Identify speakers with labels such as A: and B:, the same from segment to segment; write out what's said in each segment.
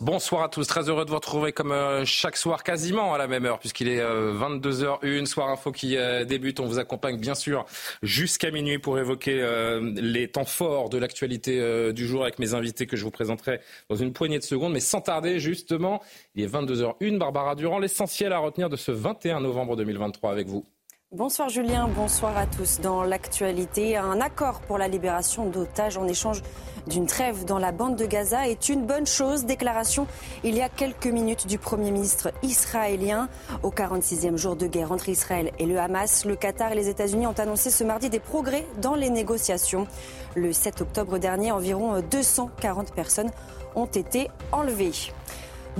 A: Bonsoir à tous, très heureux de vous retrouver comme euh, chaque soir, quasiment à la même heure, puisqu'il est 22h01, soir info qui euh, débute. On vous accompagne bien sûr jusqu'à minuit pour évoquer euh, les temps forts de l'actualité du jour avec mes invités que je vous présenterai dans une poignée de secondes. Mais sans tarder, justement, il est 22h01, Barbara Durand, l'essentiel à retenir de ce 21 novembre 2023 avec vous.
B: Bonsoir Julien, bonsoir à tous. Dans l'actualité, un accord pour la libération d'otages en échange d'une trêve dans la bande de Gaza est une bonne chose. Déclaration il y a quelques minutes du Premier ministre israélien. Au 46e jour de guerre entre Israël et le Hamas, le Qatar et les États-Unis ont annoncé ce mardi des progrès dans les négociations. Le 7 octobre dernier, environ 240 personnes ont été enlevées.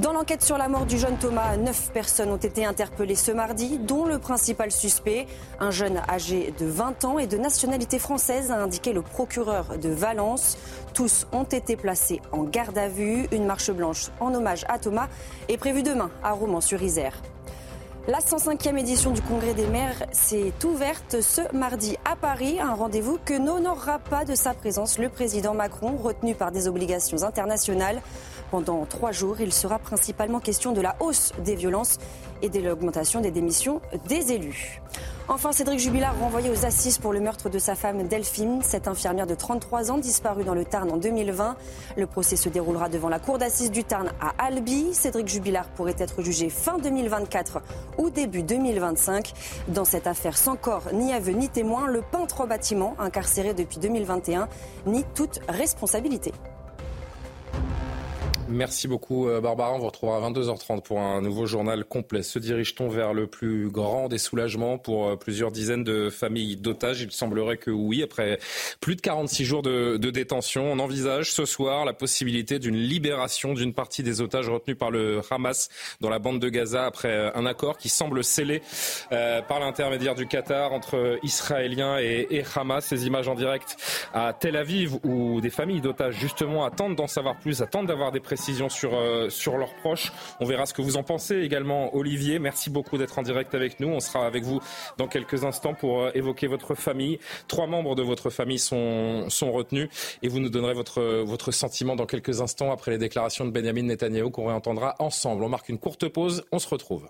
B: Dans l'enquête sur la mort du jeune Thomas, neuf personnes ont été interpellées ce mardi, dont le principal suspect, un jeune âgé de 20 ans et de nationalité française, a indiqué le procureur de Valence. Tous ont été placés en garde à vue. Une marche blanche en hommage à Thomas est prévue demain à Romans-sur-Isère. La 105e édition du Congrès des maires s'est ouverte ce mardi à Paris, un rendez-vous que n'honorera pas de sa présence le président Macron, retenu par des obligations internationales. Pendant trois jours, il sera principalement question de la hausse des violences et de l'augmentation des démissions des élus. Enfin, Cédric Jubilard renvoyé aux assises pour le meurtre de sa femme Delphine, cette infirmière de 33 ans disparue dans le Tarn en 2020. Le procès se déroulera devant la cour d'assises du Tarn à Albi. Cédric Jubilard pourrait être jugé fin 2024 ou début 2025. Dans cette affaire sans corps, ni aveu, ni témoin, le peintre au bâtiment, incarcéré depuis 2021, nie toute responsabilité.
A: Merci beaucoup euh, Barbara. On vous retrouvera à 22h30 pour un nouveau journal complet. Se dirige-t-on vers le plus grand des soulagements pour euh, plusieurs dizaines de familles d'otages? Il semblerait que oui. Après plus de 46 jours de, détention, on envisage ce soir la possibilité d'une libération d'une partie des otages retenus par le Hamas dans la bande de Gaza après euh, un accord qui semble scellé par l'intermédiaire du Qatar entre Israéliens et, et Hamas. Ces images en direct à Tel Aviv où des familles d'otages justement attendent d'en savoir plus, attendent d'avoir des précisions sur, euh, sur leurs proches. On verra ce que vous en pensez également, Olivier. Merci beaucoup d'être en direct avec nous. On sera avec vous dans quelques instants pour euh, évoquer votre famille. Trois membres de votre famille sont, sont retenus et vous nous donnerez votre, votre sentiment dans quelques instants après les déclarations de Benjamin Netanyahu qu'on réentendra ensemble. On marque une courte pause. On se retrouve.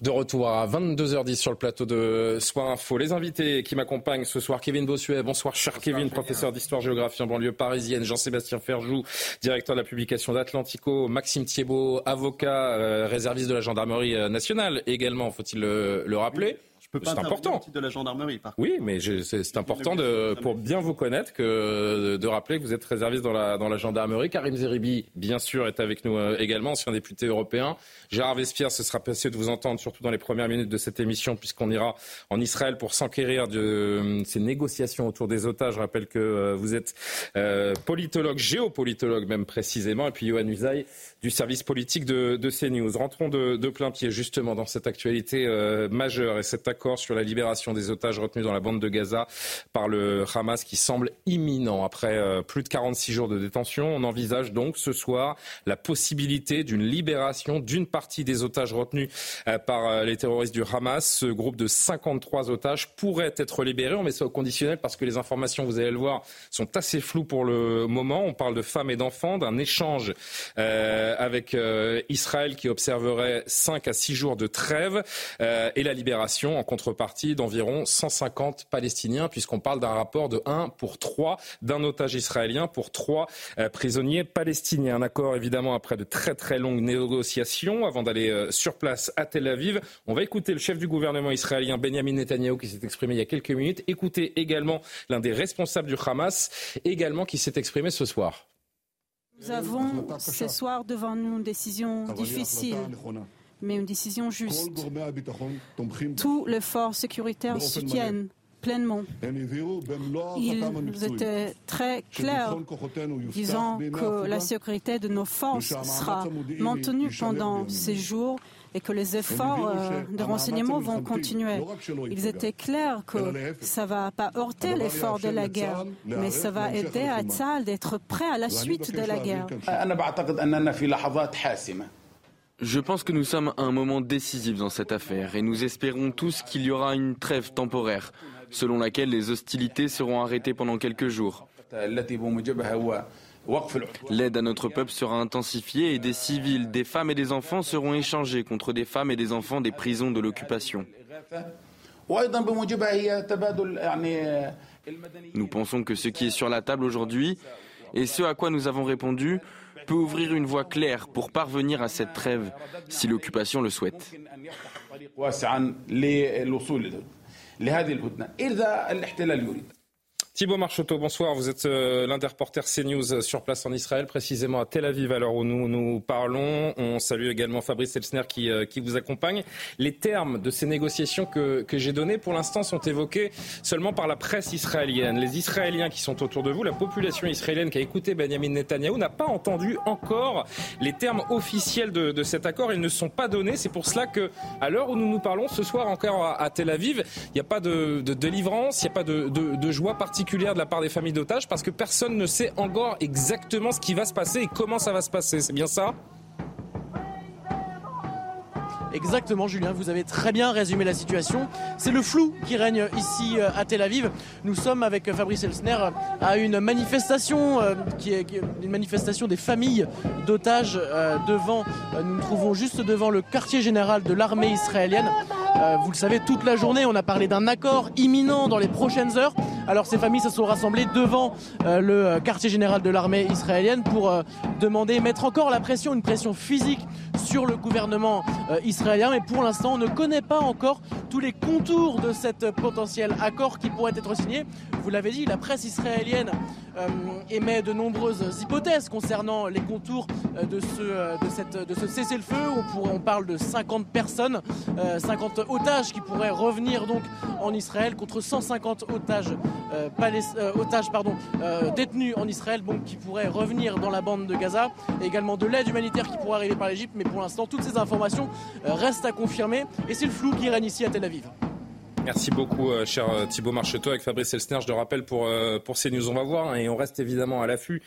A: De retour à 22h10 sur le plateau de Soir Info. Les invités qui m'accompagnent ce soir, Kevin Bossuet. Bonsoir, cher Kevin, professeur d'histoire-géographie en banlieue parisienne. Jean-Sébastien Ferjou, directeur de la publication d'Atlantico. Maxime Thiebaud, avocat, euh, réserviste de la gendarmerie euh, nationale également, faut-il le rappeler
C: c'est important. de la gendarmerie,
A: Oui, mais c'est important de, pour bien vous connaître que de rappeler que vous êtes réserviste dans la, dans la gendarmerie. Karim Zeribi, bien sûr, est avec nous euh, également, ancien député européen. Gérard Vespierre, ce sera passé de vous entendre, surtout dans les premières minutes de cette émission, puisqu'on ira en Israël pour s'enquérir de euh, ces négociations autour des otages. Je rappelle que euh, vous êtes politologue, géopolitologue même précisément, et puis Johan Usaï du service politique de, de CNews. Rentrons de, de, plein pied justement dans cette actualité majeure et cet accord sur la libération des otages retenus dans la bande de Gaza par le Hamas qui semble imminent. Après euh, plus de 46 jours de détention, on envisage donc ce soir la possibilité d'une libération d'une partie des otages retenus euh, par euh, les terroristes du Hamas. Ce groupe de 53 otages pourrait être libéré. On met ça au conditionnel parce que les informations, vous allez le voir, sont assez floues pour le moment. On parle de femmes et d'enfants, d'un échange avec Israël qui observerait 5 à 6 jours de trêve et la libération en contrepartie d'environ 150 Palestiniens, puisqu'on parle d'un rapport de 1 pour 3, d'un otage israélien pour 3 euh, prisonniers palestiniens. Un accord évidemment après de très très longues négociations avant d'aller euh, sur place à Tel Aviv. On va écouter le chef du gouvernement israélien Benjamin Netanyahu qui s'est exprimé il y a quelques minutes. Écoutez également l'un des responsables du Hamas également qui s'est exprimé ce soir.
D: Nous avons ce soir devant nous une décision difficile mais une décision juste. Tous les forces sécuritaires soutiennent pleinement. Ils étaient très clairs, disant que la sécurité de nos forces sera maintenue pendant ces jours et que les efforts euh, de renseignement vont continuer. Ils étaient clairs que ça ne va pas heurter l'effort de la guerre, mais ça va aider à Tzal d'être prêt à la suite de la guerre.
E: Je pense que nous sommes à un moment décisif dans cette affaire et nous espérons tous qu'il y aura une trêve temporaire, selon laquelle les hostilités seront arrêtées pendant quelques jours. L'aide à notre peuple sera intensifiée et des civils, des femmes et des enfants seront échangés contre des femmes et des enfants des prisons de l'occupation. Nous pensons que ce qui est sur la table aujourd'hui et ce à quoi nous avons répondu peut ouvrir une voie claire pour parvenir à cette trêve si l'occupation le souhaite.
A: Thibault Marchoteau, bonsoir. Vous êtes euh, l'un des reporters CNews sur place en Israël, précisément à Tel Aviv, à l'heure où nous nous parlons. On salue également Fabrice Elsner qui, euh, qui vous accompagne. Les termes de ces négociations que, que j'ai données, pour l'instant, sont évoqués seulement par la presse israélienne. Les Israéliens qui sont autour de vous, la population israélienne qui a écouté Benjamin Netanyahou, n'a pas entendu encore les termes officiels de, de, cet accord. Ils ne sont pas donnés. C'est pour cela que, à l'heure où nous nous parlons, ce soir encore à, à Tel Aviv, il n'y a pas de, de délivrance, il n'y a pas de, de joie particulière de la part des familles d'otages parce que personne ne sait encore exactement ce qui va se passer et comment ça va se passer. C'est bien ça?
F: Exactement, Julien, vous avez très bien résumé la situation. C'est le flou qui règne ici euh, à Tel Aviv. Nous sommes avec Fabrice Elsner à une manifestation euh, qui est une manifestation des familles d'otages euh, devant. Nous nous trouvons juste devant le quartier général de l'armée israélienne. Vous le savez, toute la journée, on a parlé d'un accord imminent dans les prochaines heures. Alors ces familles se sont rassemblées devant le quartier général de l'armée israélienne pour demander, mettre encore la pression, une pression physique sur le gouvernement israélien mais pour l'instant, on ne connaît pas encore tous les contours de cet potentiel accord qui pourrait être signé. Vous l'avez dit, la presse israélienne euh, émet de nombreuses hypothèses concernant les contours euh, de ce, euh, de cette, de ce cessez-le-feu. On, on, parle de 50 personnes, 50 otages qui pourraient revenir donc en Israël contre 150 otages, otages pardon, détenus en Israël, donc qui pourraient revenir dans la bande de Gaza. Et également de l'aide humanitaire qui pourrait arriver par l'Égypte. Mais pour l'instant, toutes ces informations restent à confirmer. Et c'est le flou qui règne ici à Tel Aviv.
A: Merci beaucoup, euh, cher euh, Thibault Marcheteau, avec Fabrice Elsner. Je le rappelle pour, euh, pour CNews. On va voir hein, et on reste évidemment à l'affût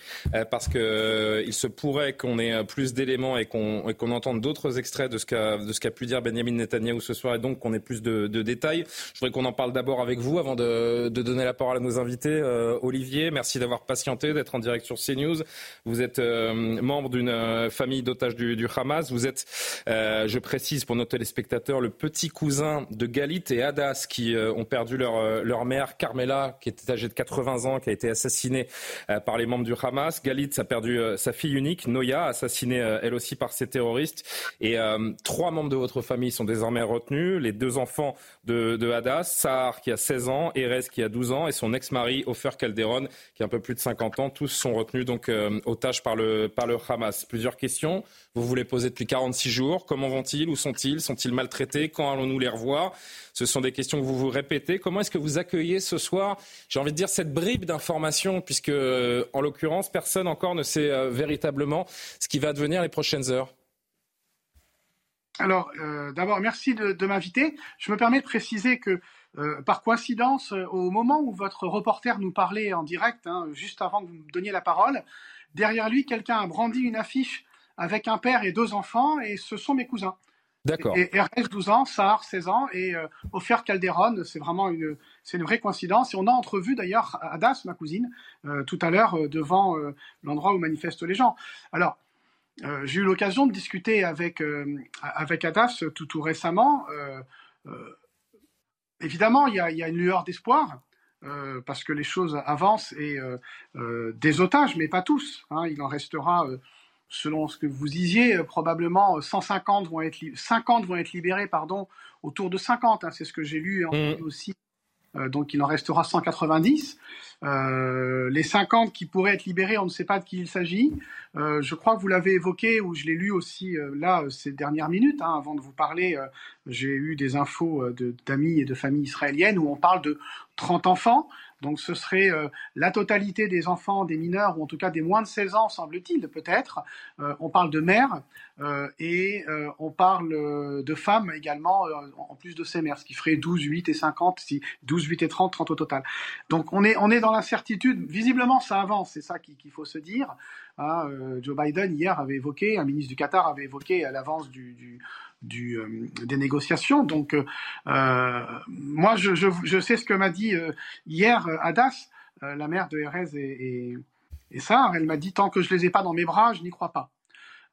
A: parce que il se pourrait qu'on ait plus d'éléments et qu'on entende d'autres extraits de ce qu'a de ce qu'a pu dire Benjamin Netanyahu ce soir et donc qu'on ait plus de, de détails. Je voudrais qu'on en parle d'abord avec vous avant de, de, donner la parole à nos invités. Olivier, merci d'avoir patienté, d'être en direct sur CNews. Vous êtes membre d'une famille d'otages du, du, Hamas. Vous êtes, je précise pour nos téléspectateurs, le petit cousin de Galit et Hadas qui euh, ont perdu leur, euh, leur mère, Carmela, qui était âgée de 80 ans, qui a été assassinée euh, par les membres du Hamas. Galit a perdu sa fille unique, Noya, assassinée elle aussi par ces terroristes. Et trois membres de votre famille sont désormais retenus. Les deux enfants de, de Hadas, Sahar qui a 16 ans, Erez qui a 12 ans et son ex-mari, Ofer Calderon, qui a un peu plus de 50 ans. Tous sont retenus donc otages par le, par le Hamas. Plusieurs questions. Vous vous les posez depuis 46 jours. Comment vont-ils? Où sont-ils? Sont-ils maltraités? Quand allons-nous les revoir? Ce sont des questions que vous vous répétez. Comment est-ce que vous accueillez ce soir, j'ai envie de dire, cette bribe d'informations, puisque, euh, en l'occurrence, personne encore ne sait euh, véritablement ce qui va devenir les prochaines heures?
G: Alors, euh, d'abord, merci de, m'inviter. Je me permets de préciser que, par coïncidence, au moment où votre reporter nous parlait en direct, hein, juste avant que vous me donniez la parole, derrière lui, quelqu'un a brandi une affiche avec un père et deux enfants, et ce sont mes cousins.
A: D'accord.
G: Et RS 12 ans, Sahar 16 ans et euh, Calderon, c'est vraiment une, vraie coïncidence. Et on a entrevu d'ailleurs Adas, ma cousine, euh, tout à l'heure euh, devant euh, l'endroit où manifestent les gens. Alors, j'ai eu l'occasion de discuter avec, avec Adas tout, récemment. évidemment, il y, a, il y, a, une lueur d'espoir. parce que les choses avancent et des otages, mais pas tous. Hein, il en restera selon ce que vous disiez, euh, probablement 150 vont être 50 vont être libérés, pardon, autour de 50. Hein, c'est ce que j'ai lu mm. aussi. Euh, donc il en restera 190. Euh, les 50 qui pourraient être libérés, on ne sait pas de qui il s'agit. Euh, je crois que vous l'avez évoqué, ou je l'ai lu aussi euh, là ces dernières minutes, hein, avant de vous parler. J'ai eu des infos d'amis et de familles israéliennes où on parle de 30 enfants. Donc ce serait la totalité des enfants, des mineurs, ou en tout cas des moins de 16 ans, semble-t-il, peut-être. On parle de mères et on parle de femmes également, en plus de ces mères, ce qui ferait 12, 8 et 50, si 12, 8 et 30, 30 au total. Donc on est, on est dans l'incertitude. Visiblement, ça avance, c'est ça qu'il faut se dire. Hein, Joe Biden, hier, avait évoqué, un ministre du Qatar avait évoqué à l'avance du du, euh, des négociations. Donc, euh, euh, moi, je, sais ce que m'a dit hier Adas, la mère de Erez et, et, et Elle m'a dit tant que je les ai pas dans mes bras, je n'y crois pas.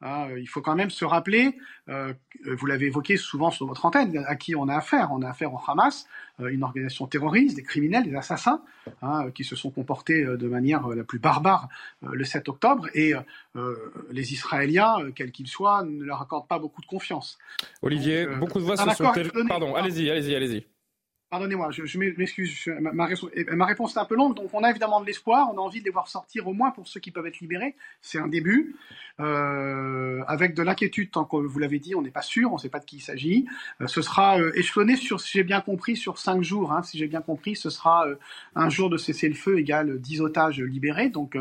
G: Hein, il faut quand même se rappeler, euh, vous l'avez évoqué souvent sur votre antenne, à qui on a affaire. On a affaire au Hamas, euh, une organisation terroriste, des criminels, des assassins, hein, qui se sont comportés euh, de manière la plus barbare le 7 octobre. Et les Israéliens, quels qu'ils soient, ne leur accordent pas beaucoup de confiance.
A: Olivier, beaucoup de voix se sont... Pardon, allez-y, allez-y, allez-y.
G: Pardonnez-moi, je, m'excuse, ma, ma, réponse est un peu longue, donc on a évidemment de l'espoir, on a envie de les voir sortir au moins pour ceux qui peuvent être libérés, c'est un début, euh, avec de l'inquiétude, tant que vous l'avez dit, on n'est pas sûr, on ne sait pas de qui il s'agit. Euh, ce sera euh, échelonné sur, si j'ai bien compris, sur cinq jours, hein, si j'ai bien compris, ce sera un jour de cessez-le-feu égale dix otages libérés, donc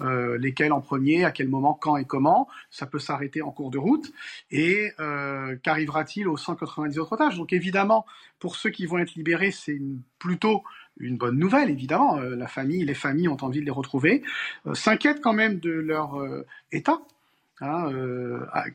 G: lesquels en premier, à quel moment, quand et comment, ça peut s'arrêter en cours de route, et qu'arrivera-t-il aux 190 autres otages? Donc évidemment, pour ceux qui vont être libérés, c'est plutôt une bonne nouvelle, évidemment. Euh, la famille, les familles ont envie de les retrouver. Euh, s'inquiètent quand même de leur euh, état. Hein,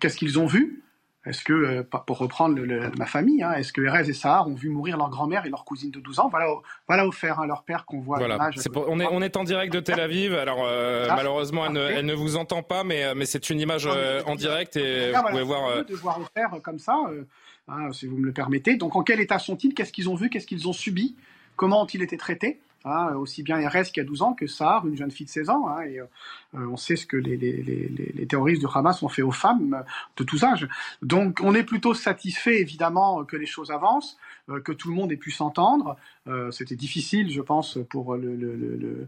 G: qu'est-ce qu'ils ont vu? Est-ce que, pour reprendre ma famille, hein, est-ce que Erez et Sahar ont vu mourir leur grand-mère et leur cousine de 12 ans? Voilà, voilà offert à leur père qu'on voit
A: voilà. on, est, on est en direct de Tel Aviv. Alors ah, malheureusement, elle ne, vous entend pas, mais, mais c'est une image en direct et vous pouvez voir.
G: De voir offert comme ça. Hein, si vous me le permettez. Donc, en quel état sont-ils? Qu'est-ce qu'ils ont vu? Qu'est-ce qu'ils ont subi? Comment ont-ils été traités? Hein, aussi bien RS qui a 12 ans que Sahar, une jeune fille de 16 ans. Hein, et, euh, on sait ce que les, les, les, les, terroristes du Hamas ont fait aux femmes de tous âges. Donc on est plutôt satisfait évidemment que les choses avancent. Euh, que tout le monde ait pu s'entendre. Euh, c'était difficile, je pense, pour le, le, le, euh,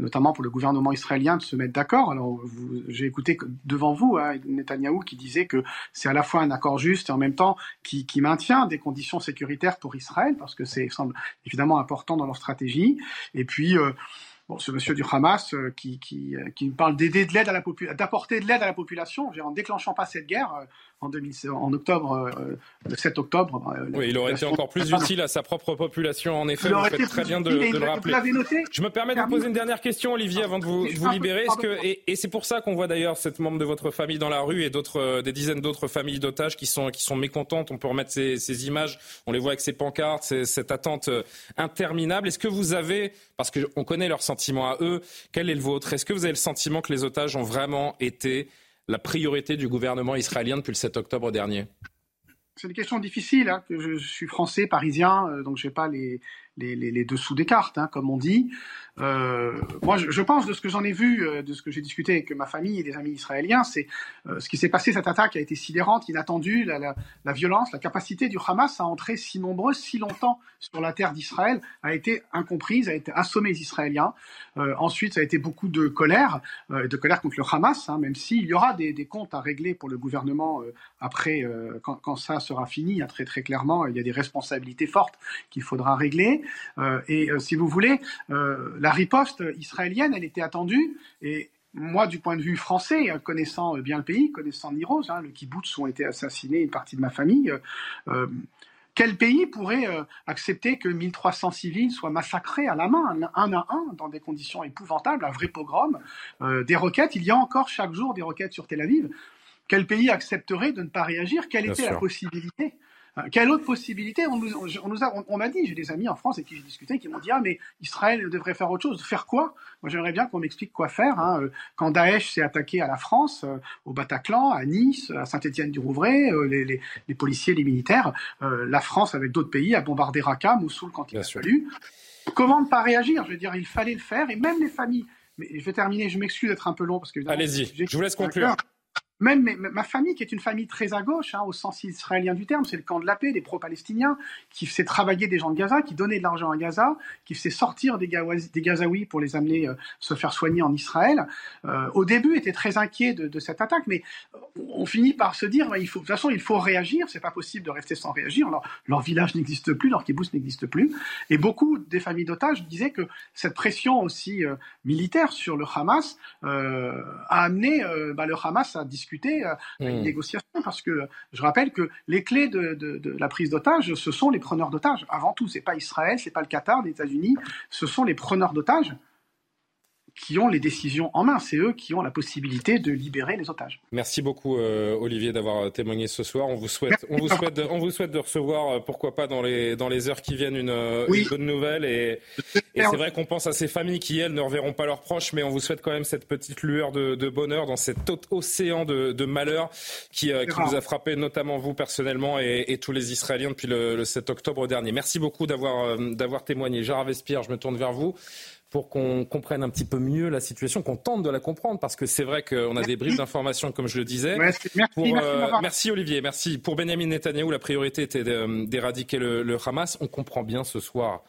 G: notamment pour le gouvernement israélien de se mettre d'accord. Alors, j'ai écouté devant vous hein, Netanyahou qui disait que c'est à la fois un accord juste et en même temps qui, qui maintient des conditions sécuritaires pour Israël, parce que c'est semble évidemment important dans leur stratégie. Et puis Bon, ce monsieur du Hamas qui, qui, qui parle d'aider de l'aide à la d'apporter de l'aide à la population, en déclenchant pas cette guerre, en, 2000, en octobre, euh, le 7 octobre.
A: Euh, oui, il aurait été encore plus utile à sa propre population, en effet, vous faites très bien de, de le rappeler. Je me permets de vous poser une dernière question, Olivier, avant de vous, vous libérer. -ce que, et, et c'est pour ça qu'on voit d'ailleurs cette membre de votre famille dans la rue et d'autres, euh, des dizaines d'autres familles d'otages qui sont, qui sont mécontentes. On peut remettre ces, ces images, on les voit avec ces pancartes, cette attente interminable. Est-ce que vous avez, parce qu'on connaît leurs sentiments à eux, quel est le vôtre? Est-ce que vous avez le sentiment que les otages ont vraiment été la priorité du gouvernement israélien depuis le 7 octobre dernier
G: C'est une question difficile. Hein, je, suis français, parisien, euh, donc je n'ai pas les, dessous des cartes, hein, comme on dit. Euh, moi, je, pense de ce que j'en ai vu, euh, de ce que j'ai discuté avec ma famille et des amis israéliens, c'est euh, ce qui s'est passé. Cette attaque a été sidérante, inattendue. La, la, la, violence, la capacité du Hamas à entrer si nombreux, si longtemps sur la terre d'Israël a été incomprise, a été assommé les Israéliens. Euh, ensuite, ça a été beaucoup de colère, de colère contre le Hamas, hein, même s'il y aura des, des, comptes à régler pour le gouvernement après, quand, quand, ça sera fini. Hein, très très clairement, il y a des responsabilités fortes qu'il faudra régler. et si vous voulez la riposte israélienne, elle était attendue. Et moi, du point de vue français, connaissant bien le pays, connaissant Niroz, hein, le kibbutz ont été assassinés, une partie de ma famille, euh, quel pays pourrait euh, accepter que 1300 civils soient massacrés à la main, un à un, dans des conditions épouvantables, un vrai pogrom euh, Des roquettes, il y a encore chaque jour des roquettes sur Tel Aviv. Quel pays accepterait de ne pas réagir? Quelle était la possibilité euh, quelle autre possibilité? On nous, on nous a, on, m'a dit, j'ai des amis en France avec qui j'ai discuté qui m'ont dit ah mais Israël devrait faire autre chose. Faire quoi? Moi j'aimerais bien qu'on m'explique quoi faire. Hein. Euh, quand Daesh s'est attaqué à la France, euh, au Bataclan, à Nice, à Saint-Étienne-du-Rouvray, les, les, les, policiers, les militaires, la France avec d'autres pays a bombardé Raqqa, Mossoul quand il a fallu. Comment ne pas réagir? Je veux dire, il fallait le faire et même les familles. Mais je vais terminer. Je m'excuse d'être un peu long parce que
A: allez-y. Je vous laisse conclure
G: même ma famille, qui est une famille très à gauche, hein, au sens israélien du terme, c'est le camp de la paix, des pro-palestiniens, qui faisait travailler des gens de Gaza, qui donnait de l'argent à Gaza, qui faisait sortir des, des Gazaouis pour les amener euh, se faire soigner en Israël, euh, au début était très inquiet de, cette attaque, mais on finit par se dire, de toute façon, il faut réagir, c'est pas possible de rester sans réagir, leur, leur village n'existe plus, leur kibbutz n'existe plus, et beaucoup des familles d'otages disaient que cette pression aussi euh, militaire sur le Hamas a amené bah, le Hamas à discuter euh, une hmm. négociation, parce que je rappelle que les clés de, de la prise d'otages, ce sont les preneurs d'otages. Avant tout, c'est pas Israël, c'est pas le Qatar, les États-Unis, ce sont les preneurs d'otages qui ont les décisions en main. C'est eux qui ont la possibilité de libérer les otages.
A: Merci beaucoup, euh, Olivier, d'avoir témoigné ce soir. On vous souhaite, on vous souhaite, de, on vous souhaite de recevoir, euh, pourquoi pas dans les, dans les heures qui viennent, une, euh, bonne nouvelle. Et, et c'est vrai qu'on pense à ces familles qui, elles, ne reverront pas leurs proches, mais on vous souhaite quand même cette petite lueur de, de bonheur dans cet océan de, de malheur qui, qui vous a frappé, notamment vous personnellement et, et tous les Israéliens depuis le, le 7 octobre dernier. Merci beaucoup d'avoir d'avoir témoigné. Gérard Vespierre, je me tourne vers vous pour qu'on comprenne un petit peu mieux la situation, qu'on tente de la comprendre, parce que c'est vrai qu'on a des bribes d'informations, comme je le disais.
G: Merci, euh,
A: merci, Olivier, merci. Pour Benjamin Netanyahu, la priorité était d'éradiquer le, Hamas. On comprend bien ce soir,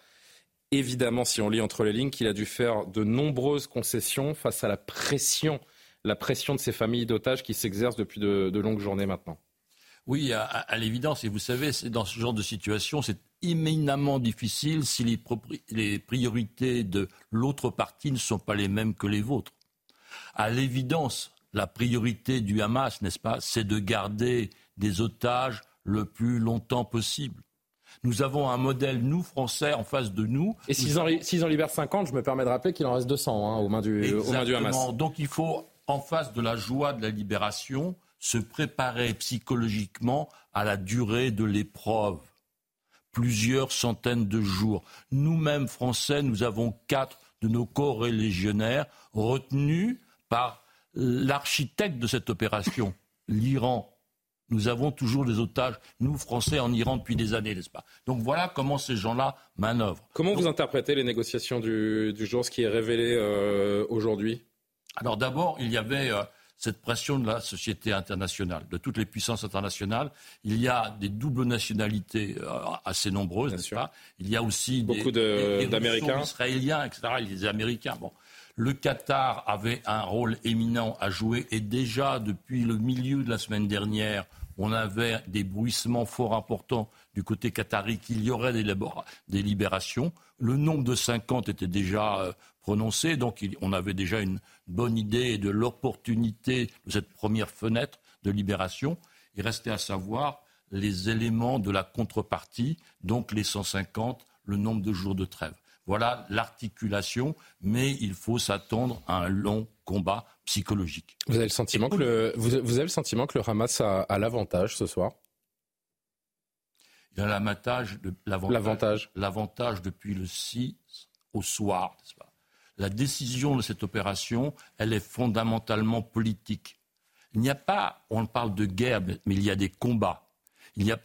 A: évidemment, si on lit entre les lignes, qu'il a dû faire de nombreuses concessions face à la pression, la pression de ces familles d'otages qui s'exercent depuis de, longues journées maintenant.
H: Oui, à, à l'évidence. Et vous savez, dans ce genre de situation, c'est immédiatement difficile si les, priorités de l'autre partie ne sont pas les mêmes que les vôtres. À l'évidence, la priorité du Hamas, n'est-ce pas, c'est de garder des otages le plus longtemps possible. Nous avons un modèle, nous, Français, en face de nous.
A: Et s'ils en, libèrent 50, je me permets de rappeler qu'il en reste 200 hein, aux, mains du, aux mains du Hamas.
H: Donc il faut, en face de la joie de la libération, se préparer psychologiquement à la durée de l'épreuve plusieurs centaines de jours. Nous-mêmes, Français, nous avons quatre de nos corps légionnaires retenus par l'architecte de cette opération, l'Iran. Nous avons toujours des otages, nous, Français, en Iran depuis des années, n'est-ce pas? Donc voilà comment ces gens-là manœuvrent.
A: Comment vous interprétez les négociations du, jour, ce qui est révélé euh, aujourd'hui?
H: Alors d'abord, il y avait... Euh, cette pression de la société internationale, de toutes les puissances internationales. Il y a des doubles nationalités euh, assez nombreuses, n'est-ce pas? Il y a aussi
A: beaucoup d'Américains,
H: Israéliens, etc. Les Américains. Bon, le Qatar avait un rôle éminent à jouer et déjà depuis le milieu de la semaine dernière, on avait des bruissements fort importants du côté qatari qu'il y aurait des, libérations. Le nombre de 50 était déjà euh, prononcé, donc on avait déjà une bonne idée de l'opportunité de cette première fenêtre de libération. Il restait à savoir les éléments de la contrepartie, donc les 150, le nombre de jours de trêve. Voilà l'articulation, mais il faut s'attendre à un long combat psychologique.
A: Vous avez le sentiment, que le, vous, avez le sentiment que le Hamas a, l'avantage ce soir?
H: Il a l'avantage, l'avantage, l'avantage depuis le 6 au soir, n'est-ce pas? La décision de cette opération, elle est fondamentalement politique. Il n'y a pas, on parle de guerre, mais il y a des combats.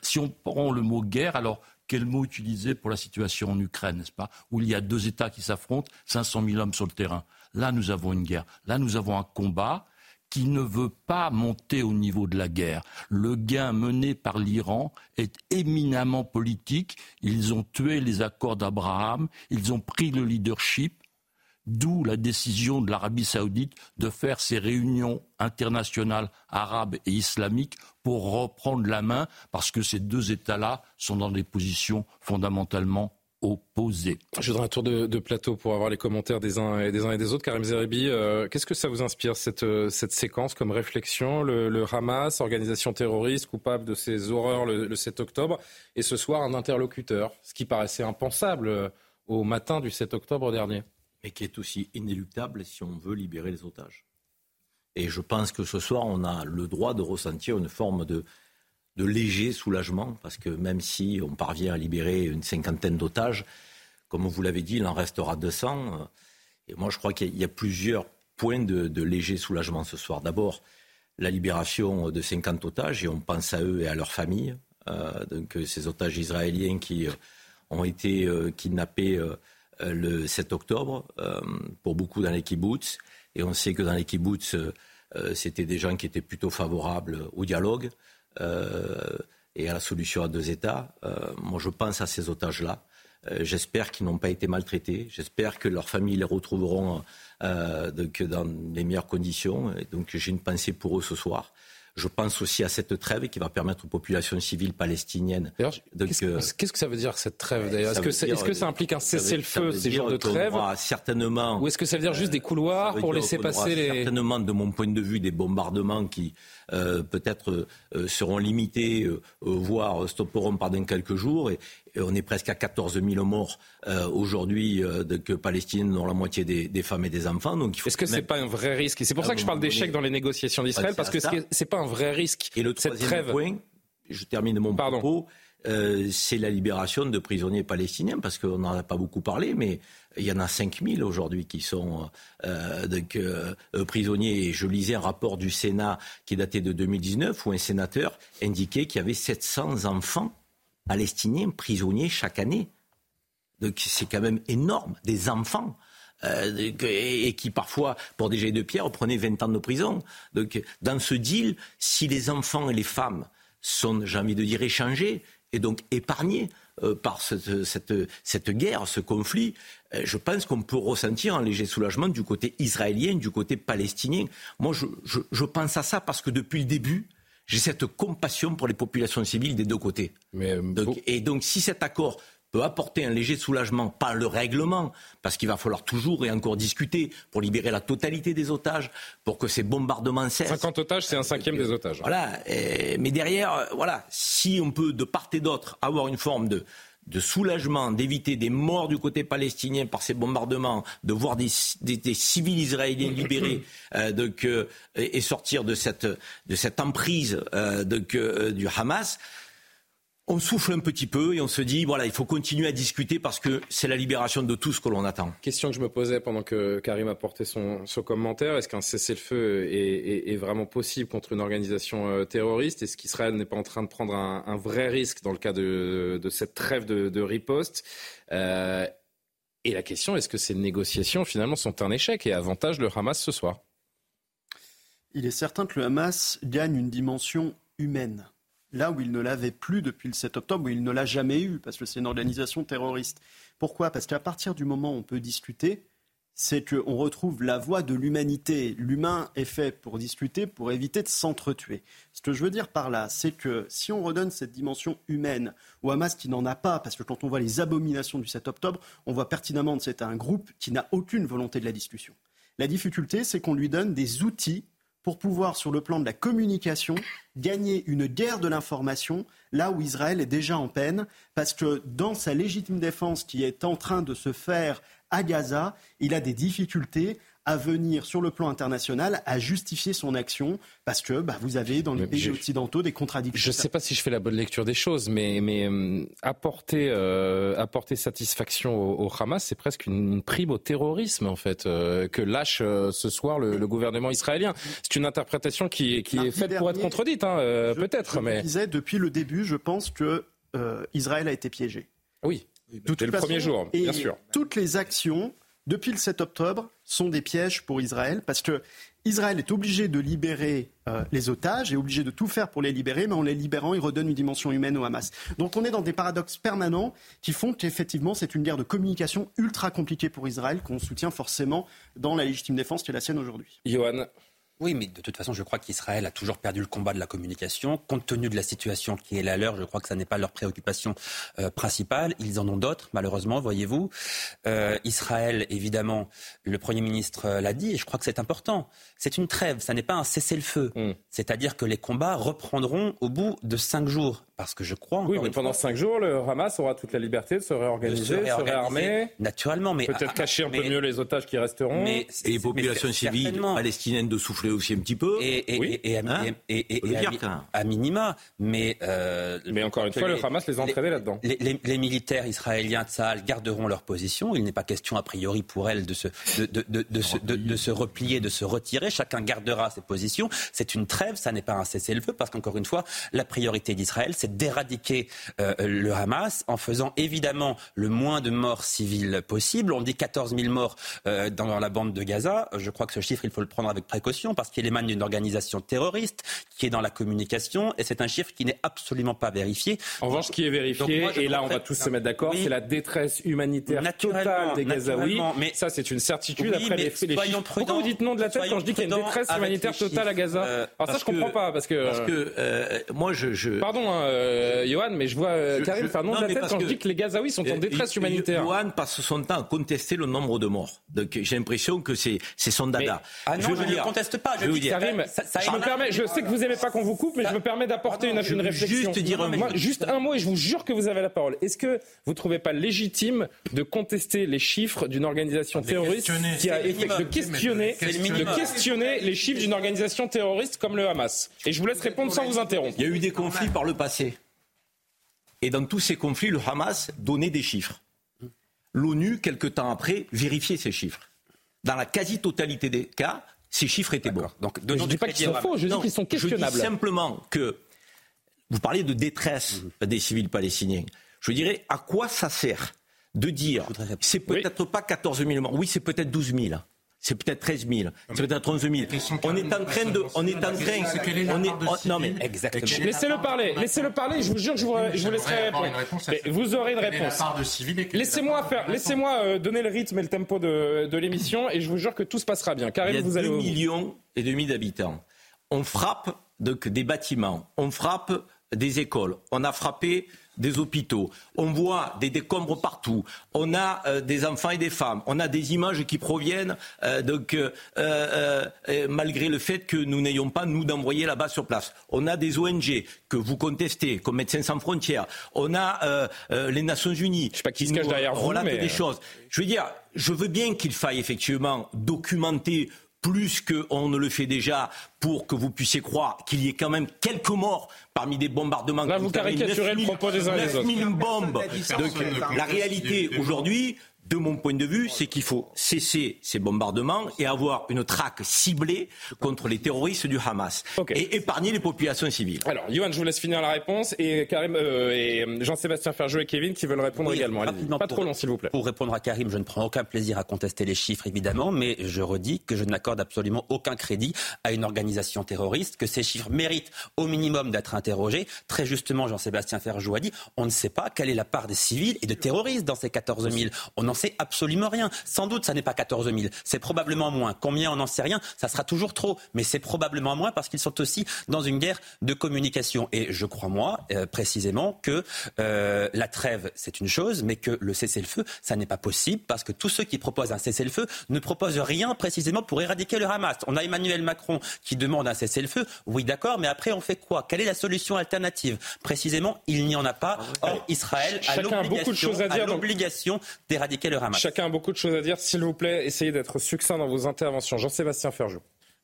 H: Si on prend le mot guerre, alors quel mot utiliser pour la situation en Ukraine, n'est-ce pas? Où il y a deux États qui s'affrontent, 500 000 hommes sur le terrain. Là, nous avons une guerre. Là, nous avons un combat qui ne veut pas monter au niveau de la guerre. Le gain mené par l'Iran est éminemment politique. Ils ont tué les accords d'Abraham, ils ont pris le leadership, D'où la décision de l'Arabie saoudite de faire ces réunions internationales arabes et islamiques pour reprendre la main, parce que ces deux États-là sont dans des positions fondamentalement opposées.
A: Je voudrais un tour de, plateau pour avoir les commentaires des uns et des, autres. Karim Zeribi, euh, qu'est-ce que ça vous inspire, cette, euh, séquence comme réflexion le, Hamas, organisation terroriste, coupable de ces horreurs le, le 7 octobre, et ce soir un interlocuteur, ce qui paraissait impensable euh, au matin du 7 octobre dernier?
I: Et qui est aussi inéluctable si on veut libérer les otages. Et je pense que ce soir, on a le droit de ressentir une forme de, léger soulagement, parce que même si on parvient à libérer une cinquantaine d'otages, comme vous l'avez dit, il en restera 200. Et moi, je crois qu'il y a plusieurs points de, léger soulagement ce soir. D'abord, la libération de 50 otages, et on pense à eux et à leurs familles. Euh, donc, ces otages israéliens qui euh, ont été euh, kidnappés le 7 octobre, euh, pour beaucoup dans les kibbutz. Et on sait que dans les kibbutz, c'était des gens qui étaient plutôt favorables au dialogue et à la solution à deux États. moi, je pense à ces otages-là. J'espère qu'ils n'ont pas été maltraités. J'espère que leurs familles les retrouveront dans les meilleures conditions. Et donc, j'ai une pensée pour eux ce soir. Je pense aussi à cette trêve qui va permettre aux populations civiles palestiniennes.
A: Qu'est-ce que ça veut dire cette trêve d'ailleurs? Est-ce que, est, que, ça implique un cessez-le-feu, ces jours de trêve?
I: Certainement.
A: Ou est-ce que ça veut dire juste des couloirs pour laisser passer les.
I: Certainement, de mon point de vue, des bombardements qui euh, peut-être euh, seront limités, euh, voire stopperont pendant quelques jours. Et, on est presque à 14 000 morts aujourd'hui que Palestine, dont la moitié des, femmes et des enfants. Donc,
A: Est-ce que c'est pas un vrai risque? C'est pour ça que je parle d'échec dans les négociations d'Israël, parce que c'est pas un vrai risque.
I: Et le troisième point, je termine mon Pardon. propos. C'est la libération de prisonniers palestiniens, parce qu'on n'en a pas beaucoup parlé, mais il y en a 5000 aujourd'hui qui sont euh, euh, prisonniers. Je lisais un rapport du Sénat qui datait de 2019 où un sénateur indiquait qu'il y avait 700 enfants palestiniens prisonniers chaque année. Donc c'est quand même énorme, des enfants. Euh, et, qui parfois, pour des jets de pierre, prenaient 20 ans de prison. Donc, dans ce deal, si les enfants et les femmes sont, j'ai envie de dire, échangés et donc épargnés euh, par cette, cette, cette, guerre, ce conflit, euh, je pense qu'on peut ressentir un léger soulagement du côté israélien, du côté palestinien. Moi, je, je, je pense à ça parce que depuis le début, j'ai cette compassion pour les populations civiles des deux côtés. Mais, donc, et donc, si cet accord peut apporter un léger soulagement, pas le règlement, parce qu'il va falloir toujours et encore discuter pour libérer la totalité des otages, pour que ces bombardements cessent.
A: 50 otages, c'est un cinquième des otages.
I: Voilà. mais derrière, voilà, si on peut de part et d'autre avoir une forme de, de soulagement, d'éviter des morts du côté palestinien par ces bombardements, de voir des, des, civils israéliens libérés euh, donc, euh, et sortir de cette, de cette emprise euh, donc, du Hamas, on souffle un petit peu et on se dit, voilà, il faut continuer à discuter parce que c'est la libération de tout ce que l'on attend.
A: Question que je me posais pendant que Karim a porté son, commentaire, est-ce qu'un cessez-le-feu est, vraiment possible contre une organisation euh, terroriste? Est-ce qu'Israël n'est pas en train de prendre un, vrai risque dans le cas de, cette trêve de, riposte? Euh, Et la question, est-ce que ces négociations finalement sont un échec et avantage le Hamas ce soir?
C: Il est certain que le Hamas gagne une dimension humaine là où il ne l'avait plus depuis le 7 octobre, où il ne l'a jamais eu, parce que c'est une organisation terroriste. Pourquoi? Parce qu'à partir du moment où on peut discuter, c'est qu'on retrouve la voie de l'humanité. L'humain est fait pour discuter, pour éviter de s'entretuer. Ce que je veux dire par là, c'est que si on redonne cette dimension humaine au Hamas qui n'en a pas, parce que quand on voit les abominations du 7 octobre, on voit pertinemment que c'est un groupe qui n'a aucune volonté de la discussion. La difficulté, c'est qu'on lui donne des outils pour pouvoir, sur le plan de la communication, gagner une guerre de l'information là où Israël est déjà en peine, parce que dans sa légitime défense qui est en train de se faire à Gaza, il a des difficultés à venir sur le plan international à justifier son action parce que bah, vous avez dans les pays occidentaux des contradictions.
A: Je ne sais pas si je fais la bonne lecture des choses, mais, mais euh, apporter, euh, apporter satisfaction au, Hamas, c'est presque une, prime au terrorisme en fait euh, que lâche ce soir le, gouvernement israélien. C'est une interprétation qui, qui est faite pour être contredite, hein, peut-être. Je mais
C: disais depuis le début, je pense que Israël a été piégé.
A: Oui. Tout le premier jour, bien sûr.
C: Toutes les actions depuis le 7 octobre, sont des pièges pour Israël parce que Israël est obligé de libérer euh, les otages et obligé de tout faire pour les libérer, mais en les libérant, il redonne une dimension humaine au Hamas. Donc on est dans des paradoxes permanents qui font qu'effectivement c'est une guerre de communication ultra compliquée pour Israël qu'on soutient forcément dans la légitime défense qui est la sienne aujourd'hui.
A: Johan.
J: Oui, mais de toute façon, je crois qu'Israël a toujours perdu le combat de la communication. Compte tenu de la situation qui est la leur, je crois que ça n'est pas leur préoccupation euh, principale. Ils en ont d'autres, malheureusement, voyez-vous. Euh, Israël, évidemment, le Premier ministre euh, l'a dit, et je crois que c'est important. C'est une trêve, ça n'est pas un cessez-le-feu. Hmm. C'est-à-dire que les combats reprendront au bout de cinq jours. Parce que je crois.
A: Oui, mais pendant cinq jours, le Hamas aura toute la liberté de se réorganiser, de se, réarmer.
J: Naturellement, mais.
A: Peut-être cacher un peu mieux les otages qui resteront.
I: et les populations civiles palestiniennes de souffler aussi un petit peu.
J: Et, et, à, minima. Mais,
A: euh, mais encore une fois, le Hamas les a entraînés là-dedans.
J: Les, militaires israéliens de Sahel garderont leur position. Il n'est pas question, a priori, pour elles de se, de, de, de, de, se replier, de se retirer. Chacun gardera ses positions. C'est une trêve, ça n'est pas un cessez-le-feu, parce qu'encore une fois, la priorité d'Israël, c'est c'est d'éradiquer euh, le Hamas en faisant évidemment le moins de morts civiles possible. On dit 14 000 morts euh, dans la bande de Gaza. Je crois que ce chiffre, il faut le prendre avec précaution parce qu'il émane d'une organisation terroriste qui est dans la communication et c'est un chiffre qui n'est absolument pas vérifié.
A: En revanche, ce qui est vérifié, et là on va tous se mettre d'accord, c'est la détresse humanitaire totale des Gazaouis. Mais ça, c'est une certitude après les, les chiffres. Pourquoi vous dites non de la tête quand je dis qu'il y a une détresse humanitaire totale à Gaza euh, Alors ça, je comprends pas parce que.
I: Parce que euh, moi, je, je,
A: Pardon, hein, Johan, mais je vois euh, Karim faire non de la tête quand je dis que les Gazaouis sont en détresse humanitaire.
I: Johan passe son temps à contester le nombre de morts. Donc j'ai l'impression que c'est son dada.
J: ah non, je, ne le conteste pas. Je,
A: je dis, Karim, ça, ça je me permets, je sais que vous aimez pas qu'on vous coupe, mais je me permets d'apporter une, une réflexion.
I: Juste dire un mot.
A: Juste un mot et je vous jure que vous avez la parole. Est-ce que vous trouvez pas légitime de contester les chiffres d'une organisation terroriste qui a de questionner, de questionner les chiffres d'une organisation terroriste comme le Hamas? Et je vous laisse répondre sans vous interrompre.
I: Il y a eu des conflits par le passé. Et dans tous ces conflits, le Hamas donnait des chiffres. L'ONU, quelque temps après, vérifiait ces chiffres. Dans la quasi-totalité des cas, ces chiffres étaient bons.
A: Donc, je ne dis pas qu'ils sont faux, je dis qu'ils sont questionnables.
I: Je dis simplement que vous parlez de détresse des civils palestiniens. Je dirais à quoi ça sert de dire c'est peut-être pas 14 000 morts, oui, c'est peut-être 12 000 c'est peut-être 13 000, c'est peut-être 11 000. On est en train de, on est en train, on est, non mais
A: exactement. Laissez-le parler, laissez-le parler. Je vous jure, je vous, je vous laisserai répondre. vous aurez une réponse. Laissez-moi faire, laissez-moi euh, donner le rythme et le tempo de, de l'émission, et je vous jure que tout se passera bien.
I: Karim,
A: Il y a
I: vous
A: 2
I: millions et demi d'habitants. On frappe donc des bâtiments, on frappe des écoles, on a frappé des hôpitaux, on voit des décombres partout, on a euh, des enfants et des femmes, on a des images qui proviennent, euh, donc, euh, malgré le fait que nous n'ayons pas, nous, d'envoyer là-bas sur place. On a des ONG que vous contestez, comme Médecins sans frontières, on a les Nations Unies
A: Je sais pas qui, se cache derrière vous, mais...
I: des choses. Je veux dire, je veux bien qu'il faille effectivement documenter plus qu'on ne le fait déjà pour que vous puissiez croire qu'il y ait quand même quelques morts parmi des bombardements.
A: Là, vous caricaturez le propos des uns et des autres.
I: bombes. la réalité aujourd'hui, de mon point de vue, c'est qu'il faut cesser ces bombardements et avoir une traque ciblée contre les terroristes du Hamas et épargner les populations civiles.
A: Alors, Johan, je vous laisse finir la réponse et Karim euh, et Jean-Sébastien Ferjou et Kevin qui veulent répondre également. Pas trop long, s'il vous plaît.
J: Pour répondre à Karim, je ne prends aucun plaisir à contester les chiffres, évidemment, mais je redis que je n'accorde absolument aucun crédit à une organisation terroriste, que ces chiffres méritent au minimum d'être interrogés. Très justement, Jean-Sébastien Ferjou a dit, on ne sait pas quelle est la part des civils et de terroristes dans ces 14 000. On en sait absolument rien. Sans doute, ça n'est pas 14 000. C'est probablement moins. Combien, on n'en sait rien. Ça sera toujours trop. Mais c'est probablement moins parce qu'ils sont aussi dans une guerre de communication. Et je crois, moi, euh, précisément, que euh, la trêve, c'est une chose, mais que le cessez-le-feu, ça n'est pas possible parce que tous ceux qui proposent un cessez-le-feu ne proposent rien précisément pour éradiquer le Hamas. On a Emmanuel Macron qui demande un cessez-le-feu. Oui, d'accord, mais après, on fait quoi? Quelle est la solution alternative? Précisément, il n'y en a pas. Or, Israël a l'obligation d'éradiquer le Hamas.
A: Chacun a beaucoup de choses à dire. S'il vous plaît, essayez d'être succinct dans vos interventions. Jean-Sébastien Ferjou.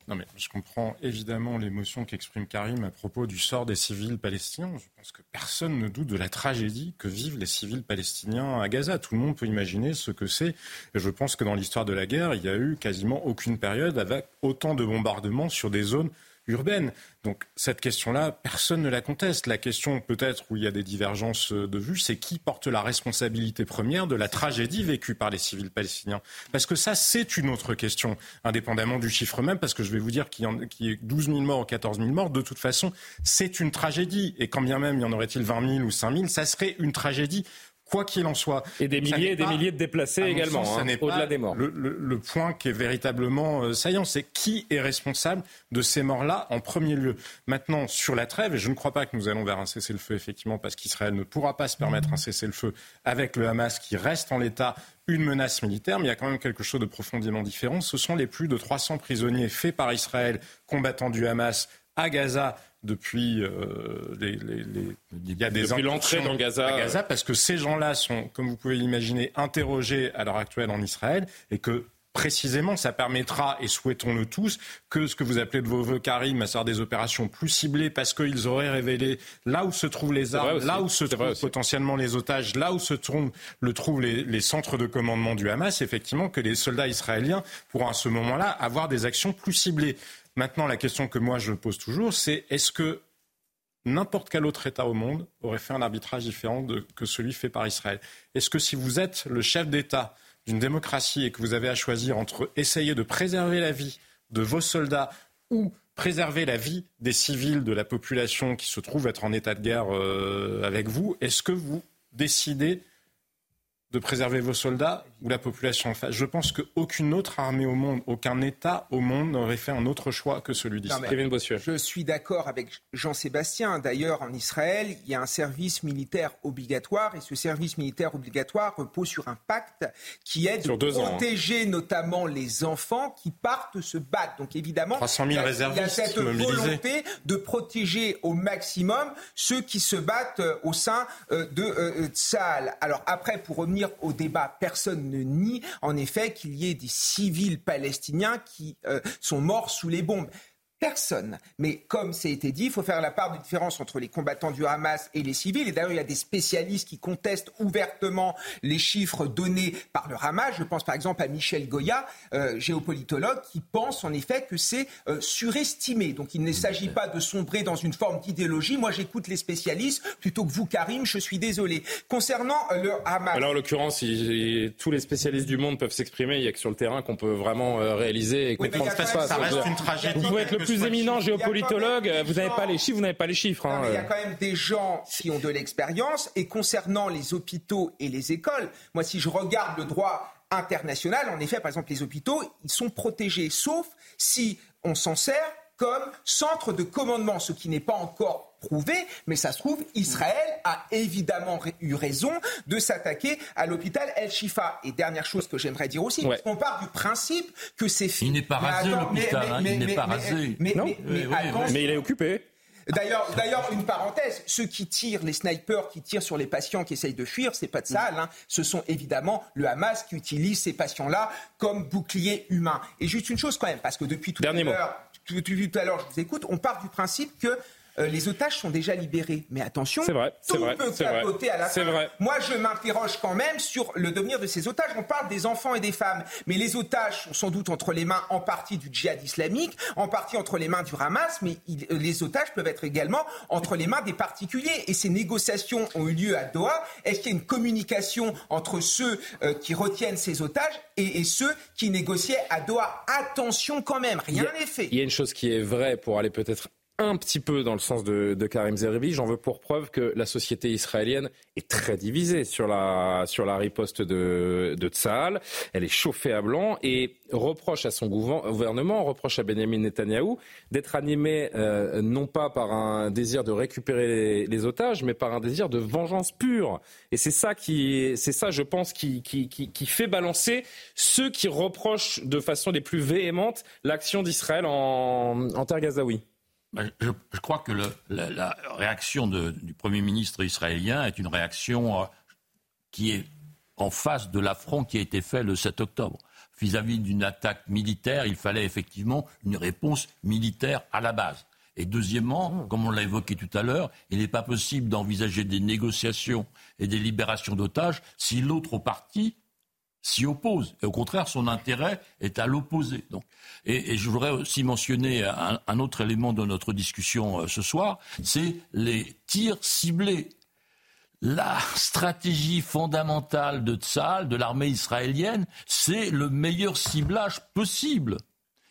K: Non, mais je comprends évidemment l'émotion qu'exprime Karim à propos du sort des civils palestiniens. Je pense que personne ne doute de la tragédie que vivent les civils palestiniens à Gaza. Tout le monde peut imaginer ce que c'est. Je pense que dans l'histoire de la guerre, il n'y a eu quasiment aucune période avec autant de bombardements sur des zones urbaine. Donc cette question-là, personne ne la conteste. La question peut-être où il y a des divergences de vues, c'est qui porte la responsabilité première de la tragédie vécue par les civils palestiniens? Parce que ça, c'est une autre question, indépendamment du chiffre même, parce que je vais vous dire qu'il y, a 12 000 morts ou 14 000 morts, de toute façon, c'est une tragédie. Et quand bien même il y en aurait-il 20 000 ou 5 000, ça serait une tragédie quoi qu'il en soit.
A: Et des milliers et des milliers de déplacés également, hein, au-delà des morts.
K: Le, point qui est véritablement euh, saillant, c'est qui est responsable de ces morts-là en premier lieu. Maintenant, sur la trêve, et je ne crois pas que nous allons vers un cessez-le-feu, effectivement, parce qu'Israël ne pourra pas se permettre un cessez-le-feu avec le Hamas qui reste en l'état une menace militaire, mais il y a quand même quelque chose de profondément différent. Ce sont les plus de 300 prisonniers faits par Israël, combattants du Hamas, à Gaza depuis euh, les, il y a des
A: l'entrée dans Gaza.
K: À Gaza parce que ces gens-là sont, comme vous pouvez l'imaginer, interrogés à l'heure actuelle en Israël et que précisément, ça permettra, et souhaitons-le tous, que ce que vous appelez de vos voeux, Karim, à savoir des opérations plus ciblées, parce qu'ils auraient révélé là où se trouvent les armes, là où se trouvent potentiellement les otages, là où se trouvent, le trouvent les, les, centres de commandement du Hamas, effectivement, que les soldats israéliens pourront à ce moment-là avoir des actions plus ciblées. Maintenant, la question que moi je pose toujours, c'est est-ce que n'importe quel autre État au monde aurait fait un arbitrage différent que celui fait par Israël? Est-ce que si vous êtes le chef d'État d'une démocratie et que vous avez à choisir entre essayer de préserver la vie de vos soldats ou préserver la vie des civils de la population qui se trouve être en état de guerre euh, avec vous, est-ce que vous décidez de préserver vos soldats ou la population en face. Je pense qu'aucune autre armée au monde, aucun État au monde n'aurait fait un autre choix que celui d'Israël.
L: Je suis d'accord avec Jean-Sébastien. D'ailleurs, en Israël, il y a un service militaire obligatoire et ce service militaire obligatoire repose sur un pacte qui est de
A: hein.
L: protéger notamment les enfants qui partent se battre. Donc évidemment,
K: 300 000 il, y a, il y a
L: cette volonté de protéger au maximum ceux qui se battent euh, au sein euh, de euh, Tsahal. Alors après, pour revenir au débat, personne ne nie en effet qu'il y ait des civils palestiniens qui euh, sont morts sous les bombes personne. Mais comme ça a été dit, il faut faire la part de différence entre les combattants du Hamas et les civils. Et d'ailleurs, il y a des spécialistes qui contestent ouvertement les chiffres donnés par le Hamas. Je pense par exemple à Michel Goya, euh, géopolitologue, qui pense en effet que c'est euh, surestimé. Donc il ne s'agit pas de sombrer dans une forme d'idéologie. Moi, j'écoute les spécialistes plutôt que vous, Karim. Je suis désolé. Concernant euh, le Hamas.
A: Alors, en l'occurrence, tous les spécialistes du monde peuvent s'exprimer. Il n'y a que sur le terrain qu'on peut vraiment réaliser et comprendre ce qui se passe.
K: Ça reste une tragédie.
A: Vous pouvez être le plus plus éminent géopolitologue, vous n'avez pas les chiffres, vous n'avez pas les chiffres.
L: Hein. il y a quand même des gens qui ont de l'expérience. Et concernant les hôpitaux et les écoles, moi, si je regarde le droit international, en effet, par exemple, les hôpitaux, ils sont protégés, sauf si on s'en sert comme centre de commandement, ce qui n'est pas encore prouvé, mais ça se trouve, Israël a évidemment eu raison de s'attaquer à l'hôpital El Shifa. Et dernière chose que j'aimerais dire aussi, on part du principe que c'est
H: Il n'est pas rasé l'hôpital, hein, il n'est pas rasé.
A: Mais, il est occupé.
L: D'ailleurs, d'ailleurs, une parenthèse, ceux qui tirent, les snipers qui tirent sur les patients qui essayent de fuir, c'est pas de ça, hein, ce sont évidemment le Hamas qui utilise ces patients-là comme bouclier humain. Et juste une chose quand même, parce que depuis tout à l'heure, tout, tout, à l'heure, je vous écoute, on part du principe que euh, les otages sont déjà libérés. Mais attention,
A: vrai,
L: tout
A: vrai,
L: peut capoter à la fin.
A: Vrai.
L: Moi, je m'interroge quand même sur le devenir de ces otages. On parle des enfants et des femmes, mais les otages sont sans doute entre les mains en partie du djihad islamique, en partie entre les mains du Hamas, mais euh, les otages peuvent être également entre les mains des particuliers. Et ces négociations ont eu lieu à Doha. Est-ce qu'il y a une communication entre ceux euh, qui retiennent ces otages et, et, ceux qui négociaient à Doha? Attention quand même, rien n'est fait.
A: Il y a une chose qui est vraie pour aller peut-être un petit peu dans le sens de, de Karim Zeribi. J'en veux pour preuve que la société israélienne est très divisée sur la, sur la riposte de, de Tsahal. Elle est chauffée à blanc et reproche à son gouvernement, reproche à Benjamin Netanyahou d'être animé euh, non pas par un désir de récupérer les, otages, mais par un désir de vengeance pure. Et c'est ça qui, c'est ça, je pense, qui, qui, qui, qui fait balancer ceux qui reprochent de façon les plus véhémentes l'action d'Israël en, en terre gazaoui.
H: Ben, je, crois que la, réaction du Premier ministre israélien est une réaction euh, qui est en face de l'affront qui a été fait le 7 octobre. Vis-à-vis d'une attaque militaire, il fallait effectivement une réponse militaire à la base. Et deuxièmement, comme on l'a évoqué tout à l'heure, il n'est pas possible d'envisager des négociations et des libérations d'otages si l'autre partie s'y oppose. Et au contraire, son intérêt est à l'opposé. Et, je voudrais aussi mentionner un, autre élément de notre discussion euh, ce soir, c'est les tirs ciblés. La stratégie fondamentale de Tzal, de l'armée israélienne, c'est le meilleur ciblage possible.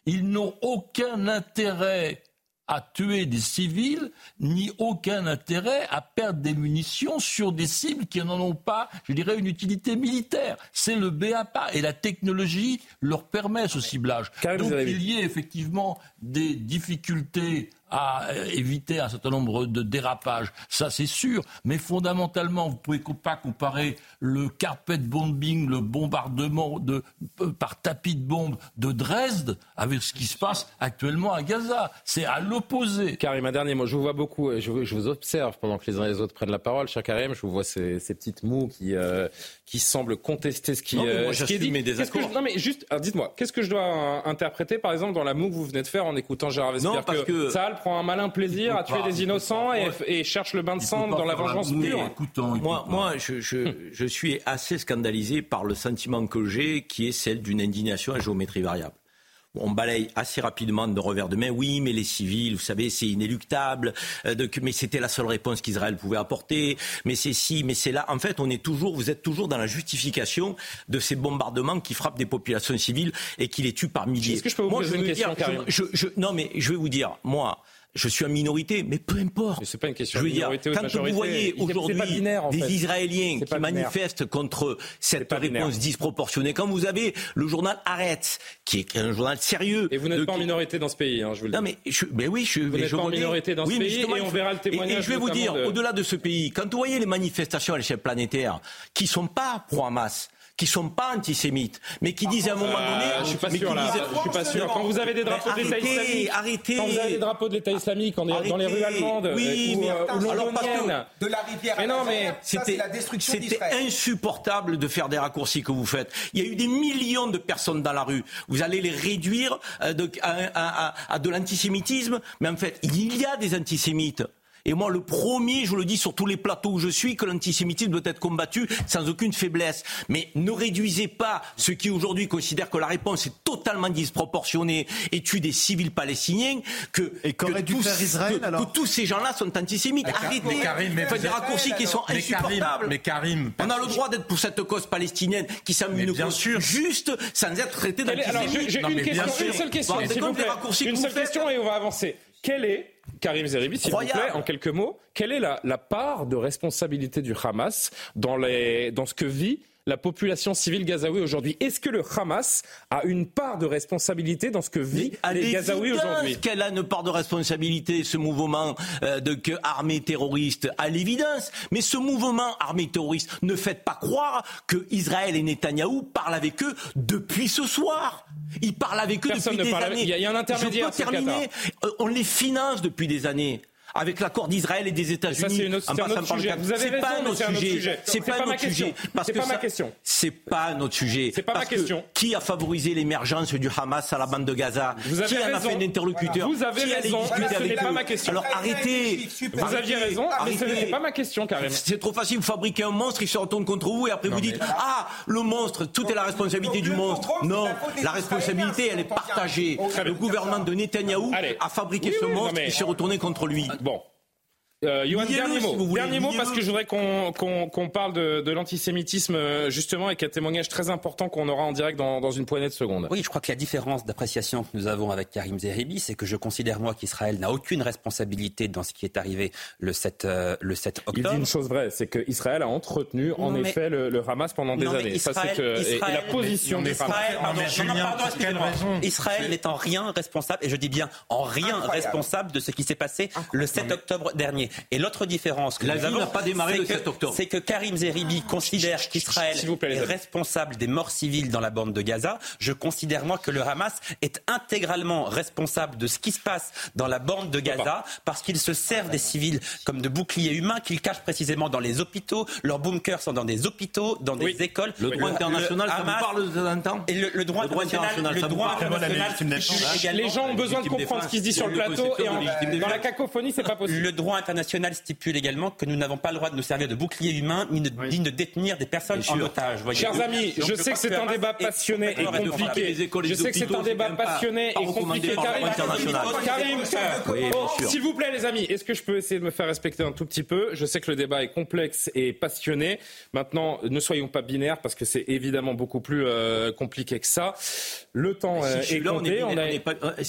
H: Ils n'ont aucun intérêt à tuer des civils, ni aucun intérêt à perdre des munitions sur des cibles qui n'en ont pas, je dirais, une utilité militaire. C'est le BAPA et la technologie leur permet ce ciblage. Donc il y ait effectivement des difficultés à euh, éviter un certain nombre de dérapages, ça c'est sûr, mais fondamentalement, vous ne pouvez pas comparer le carpet bombing, le bombardement de, euh, par tapis de bombes de Dresde avec ce qui se passe actuellement à Gaza. C'est à l'opposé.
A: Karim, un dernier mot. Je vous vois beaucoup, je, je, vous observe pendant que les uns et les autres prennent la parole. Cher Karim, je vous vois ces, ces petites mous qui, euh, qui semblent contester ce qui,
I: non,
A: euh,
I: ce qui est dit. Mes
A: non, mais juste, dites-moi, qu'est-ce que je dois interpréter, par exemple, dans la moue que vous venez de faire en écoutant Gérard Vespierre
I: parce que,
A: que prend un malin plaisir à tuer des innocents et, cherche le bain de sang dans la vengeance pure.
I: Moi, moi je, je, suis assez scandalisé par le sentiment que j'ai, qui est celle d'une indignation à géométrie variable. on balaye assez rapidement de revers de main. Oui, mais les civils, vous savez, c'est inéluctable. Euh, mais c'était la seule réponse qu'Israël pouvait apporter. Mais c'est si, mais c'est là. En fait, on est toujours, vous êtes toujours dans la justification de ces bombardements qui frappent des populations civiles et qui les tuent par milliers.
A: Est-ce que je peux vous poser une question,
I: Non, mais je vais vous dire, moi je suis en minorité, mais peu importe.
A: C'est pas une question je veux de minorité
I: dire, quand vous voyez aujourd'hui des Israéliens qui manifestent contre cette réponse disproportionnée, quand vous avez le journal Arrête, qui est un journal sérieux.
A: Et vous n'êtes pas en minorité dans ce pays, hein, je vous le dis.
I: Non, mais, je, mais oui, je,
A: vous n'êtes
I: pas
A: en minorité dans ce pays et on verra le témoignage.
I: Et, je vais vous dire, au-delà de ce pays, quand vous voyez les manifestations à l'échelle planétaire qui sont pas pro-Hamas, qui sont pas antisémites, mais qui disent à un moment euh, donné.
A: je suis pas sûr là. Je suis pas sûr. Quand vous avez des drapeaux de l'État islamique,
I: arrêtez,
A: quand vous avez des drapeaux de l'État islamique, on est dans les rues allemandes
I: oui,
A: ou,
I: mais
A: euh, ou alors
L: de la rivière.
I: Mais non, mais c'était la destruction C'était insupportable de faire des raccourcis que vous faites. Il y a eu des millions de personnes dans la rue. Vous allez les réduire euh, à de l'antisémitisme, mais en fait, il y a des antisémites. Et moi, le premier, je vous le dis sur tous les plateaux où je suis, que l'antisémitisme doit être combattu sans aucune faiblesse. Mais ne réduisez pas ceux qui aujourd'hui considèrent que la réponse est totalement disproportionnée et tue des civils palestiniens, que,
C: et que, tous,
I: Israël, que, tous ces gens-là sont antisémites. Arrêtez, Karim, faites des raccourcis qui sont insupportables.
K: mais Karim,
I: on a le droit d'être pour cette cause palestinienne qui semble une cause sûr. juste sans être traité d'antisémite.
A: J'ai une, question, une seule question, s'il vous plaît. Une seule question et on va avancer. Quelle est Karim Zeribi, s'il vous plaît, en quelques mots, quelle est la, part de responsabilité du Hamas dans, les, dans ce que vit la population civile gazaoui aujourd'hui. Est-ce que le Hamas a une part de responsabilité dans ce que vit les Gazaouis aujourd'hui?
I: qu'elle a une part de responsabilité, ce mouvement euh, de que armée terroriste, à l'évidence. Mais ce mouvement armée terroriste, ne fait pas croire que Israël et Netanyahou parlent avec eux depuis ce soir. Ils parlent avec eux depuis des années.
A: Il y, a un intermédiaire.
I: Je peux terminer. Euh, on les finance depuis des années avec l'accord d'Israël et des États-Unis.
A: C'est notre sujet. Vous avez
I: pas
A: notre sujet.
I: C'est pas, notre sujet.
A: C'est pas ma question.
I: C'est pas notre sujet.
A: C'est pas ma question.
I: Qui a favorisé l'émergence du Hamas à la bande de Gaza?
A: Vous avez
I: Qui
A: en
I: a fait un interlocuteur?
A: Vous avez raison, mais ce n'est pas ma question.
I: Alors arrêtez.
A: Vous aviez raison, mais ce n'est pas ma question, Karim.
I: C'est trop facile. Vous fabriquez un monstre, il se retourne contre vous et après vous dites Ah, le monstre, tout est la responsabilité du monstre. Non, la responsabilité, elle est partagée. Le gouvernement de Netanyahou a fabriqué ce monstre et s'est retourné contre lui.
A: Bon, euh, dernier mot. dernier mot parce que je voudrais qu'on parle de, de l'antisémitisme euh, justement avec un témoignage très important qu'on aura en direct dans, dans, une poignée de secondes.
J: Oui, je crois que la différence d'appréciation que nous avons avec Karim Zeribi, c'est que je considère moi qu'Israël n'a aucune responsabilité dans ce qui est arrivé le 7, euh, le 7 octobre.
A: Il dit une chose vraie, c'est qu'Israël a entretenu en effet le, le, Hamas pendant des années. Ça, que, et, la position
J: du Israël n'est en rien responsable, et je dis bien en rien responsable de ce qui s'est passé le 7 octobre dernier. Et l'autre différence que
I: la
J: nous avons,
I: n'a pas démarré le 7 octobre.
J: C'est que Karim Zeribi considère qu'Israël est responsable des morts civiles dans la bande de Gaza. Je considère moi que le Hamas est intégralement responsable de ce qui se passe dans la bande de Gaza parce qu'ils se servent des civils comme de boucliers humains qu'ils cachent précisément dans les hôpitaux. Leurs bunkers sont dans des hôpitaux, dans des écoles.
I: Le droit international, ça vous parle d'un temps
J: Et le, droit, international, le droit international,
A: les gens ont besoin de comprendre ce qui se dit sur le plateau et dans la cacophonie, c'est pas possible.
J: Le droit international stipule également que nous n'avons pas le droit de nous servir de bouclier humain ni de, de détenir des personnes en otage.
A: Chers amis, je, sais que c'est un débat passionné et compliqué. Je sais que c'est un débat passionné et compliqué. Karim, s'il vous plaît les amis, est-ce que je peux essayer de me faire respecter un tout petit peu? Je sais que le débat est complexe et passionné. Maintenant, ne soyons pas binaires parce que c'est évidemment beaucoup plus euh, compliqué que ça. Le temps est compté. On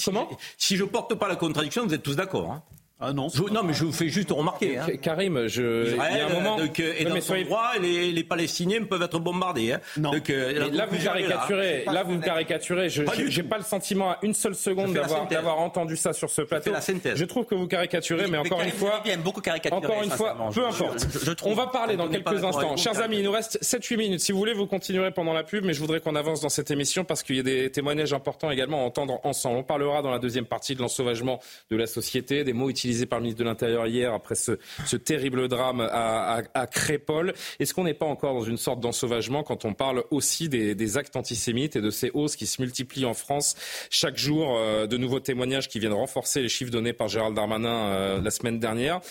I: Comment? Si je porte pas la contradiction, vous êtes tous d'accord. Hein
C: ah non.
I: non, mais je vous fais juste remarquer. Hein.
A: Karim, je.
I: il y a un moment. Donc, et dans son droit, les, les, Palestiniens peuvent être bombardés. Hein.
A: Non. Donc, euh, là, vous caricaturez. Là, vous caricaturez. Je n'ai pas le sentiment à une seule seconde d'avoir entendu ça sur ce plateau.
I: La synthèse.
A: Je trouve que vous caricaturez, mais encore une fois.
J: beaucoup
A: Encore une fois, peu importe. On va parler dans quelques instants. Chers amis, il nous reste 7-8 minutes. Si vous voulez, vous continuerez pendant la pub, mais je voudrais qu'on avance dans cette émission parce qu'il y a des témoignages importants également à entendre ensemble. On parlera dans la deuxième partie de l'ensauvagement de la société, des mots utilisés utilisé par le ministre de l'Intérieur hier après ce, terrible drame à, à, Crépole. Est-ce qu'on n'est pas encore dans une sorte d'ensauvagement quand on parle aussi des, actes antisémites et de ces hausses qui se multiplient en France chaque jour euh, De nouveaux témoignages qui viennent renforcer les chiffres donnés par Gérald Darmanin euh, la semaine dernière.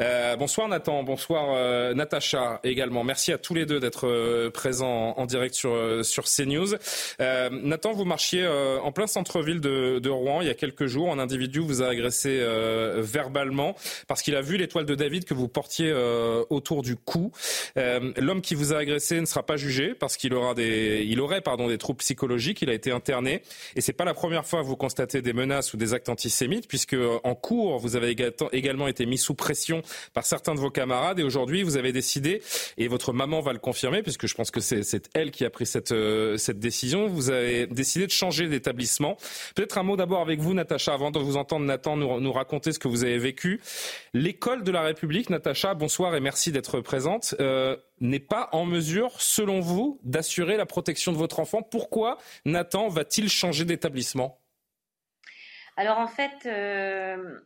A: Euh, bonsoir Nathan, bonsoir Natacha également. Merci à tous les deux d'être présents en, direct sur, sur CNews. Nathan, vous marchiez en plein centre-ville de, de, Rouen il y a quelques jours. Un individu vous a agressé parce qu'il a vu l'étoile de David que vous portiez autour du cou. L'homme qui vous a agressé ne sera pas jugé parce qu'il aura des, il aurait pardon des troubles psychologiques. Il a été interné et c'est pas la première fois que vous constatez des menaces ou des actes antisémites puisque en cours vous avez également été mis sous pression par certains de vos camarades et aujourd'hui vous avez décidé et votre maman va le confirmer puisque je pense que c'est elle qui a pris cette euh, cette décision. Vous avez décidé de changer d'établissement. Peut-être un mot d'abord avec vous, Natacha, avant de vous entendre Nathan nous, nous raconter ce que vous avez vécu. L'école de la République, Natacha, bonsoir et merci d'être présente. Euh, n'est pas en mesure, selon vous, d'assurer la protection de votre enfant. Pourquoi Nathan va-t-il changer d'établissement?
M: Alors en fait, euh,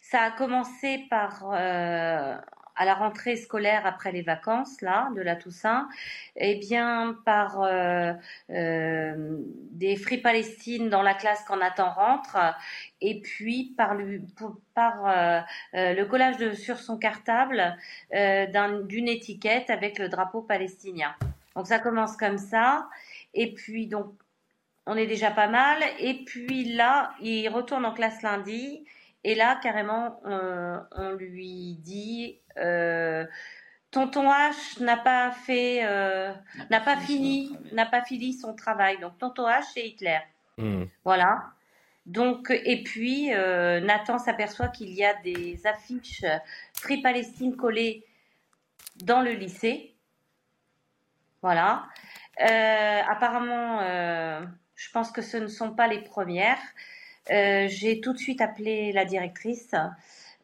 M: ça a commencé par euh, à la rentrée scolaire après les vacances là de la Toussaint, eh bien par euh, euh, des Free Palestine dans la classe quand Nathan rentre, et puis par, le, euh, collage sur son cartable d'une étiquette avec le drapeau palestinien. Donc ça commence comme ça, et puis donc on est déjà pas mal, et puis là il retourne en classe lundi. Et là, carrément, on lui dit euh, Tonton H n'a pas fait, euh, n'a pas fini, n'a pas fini son travail. Donc Tonton H c'est Hitler. Hmm. Voilà. Donc et puis euh, Nathan s'aperçoit qu'il y a des affiches Free Palestine collées dans le lycée. Voilà. apparemment, je pense que ce ne sont pas les premières. J'ai tout de suite appelé la directrice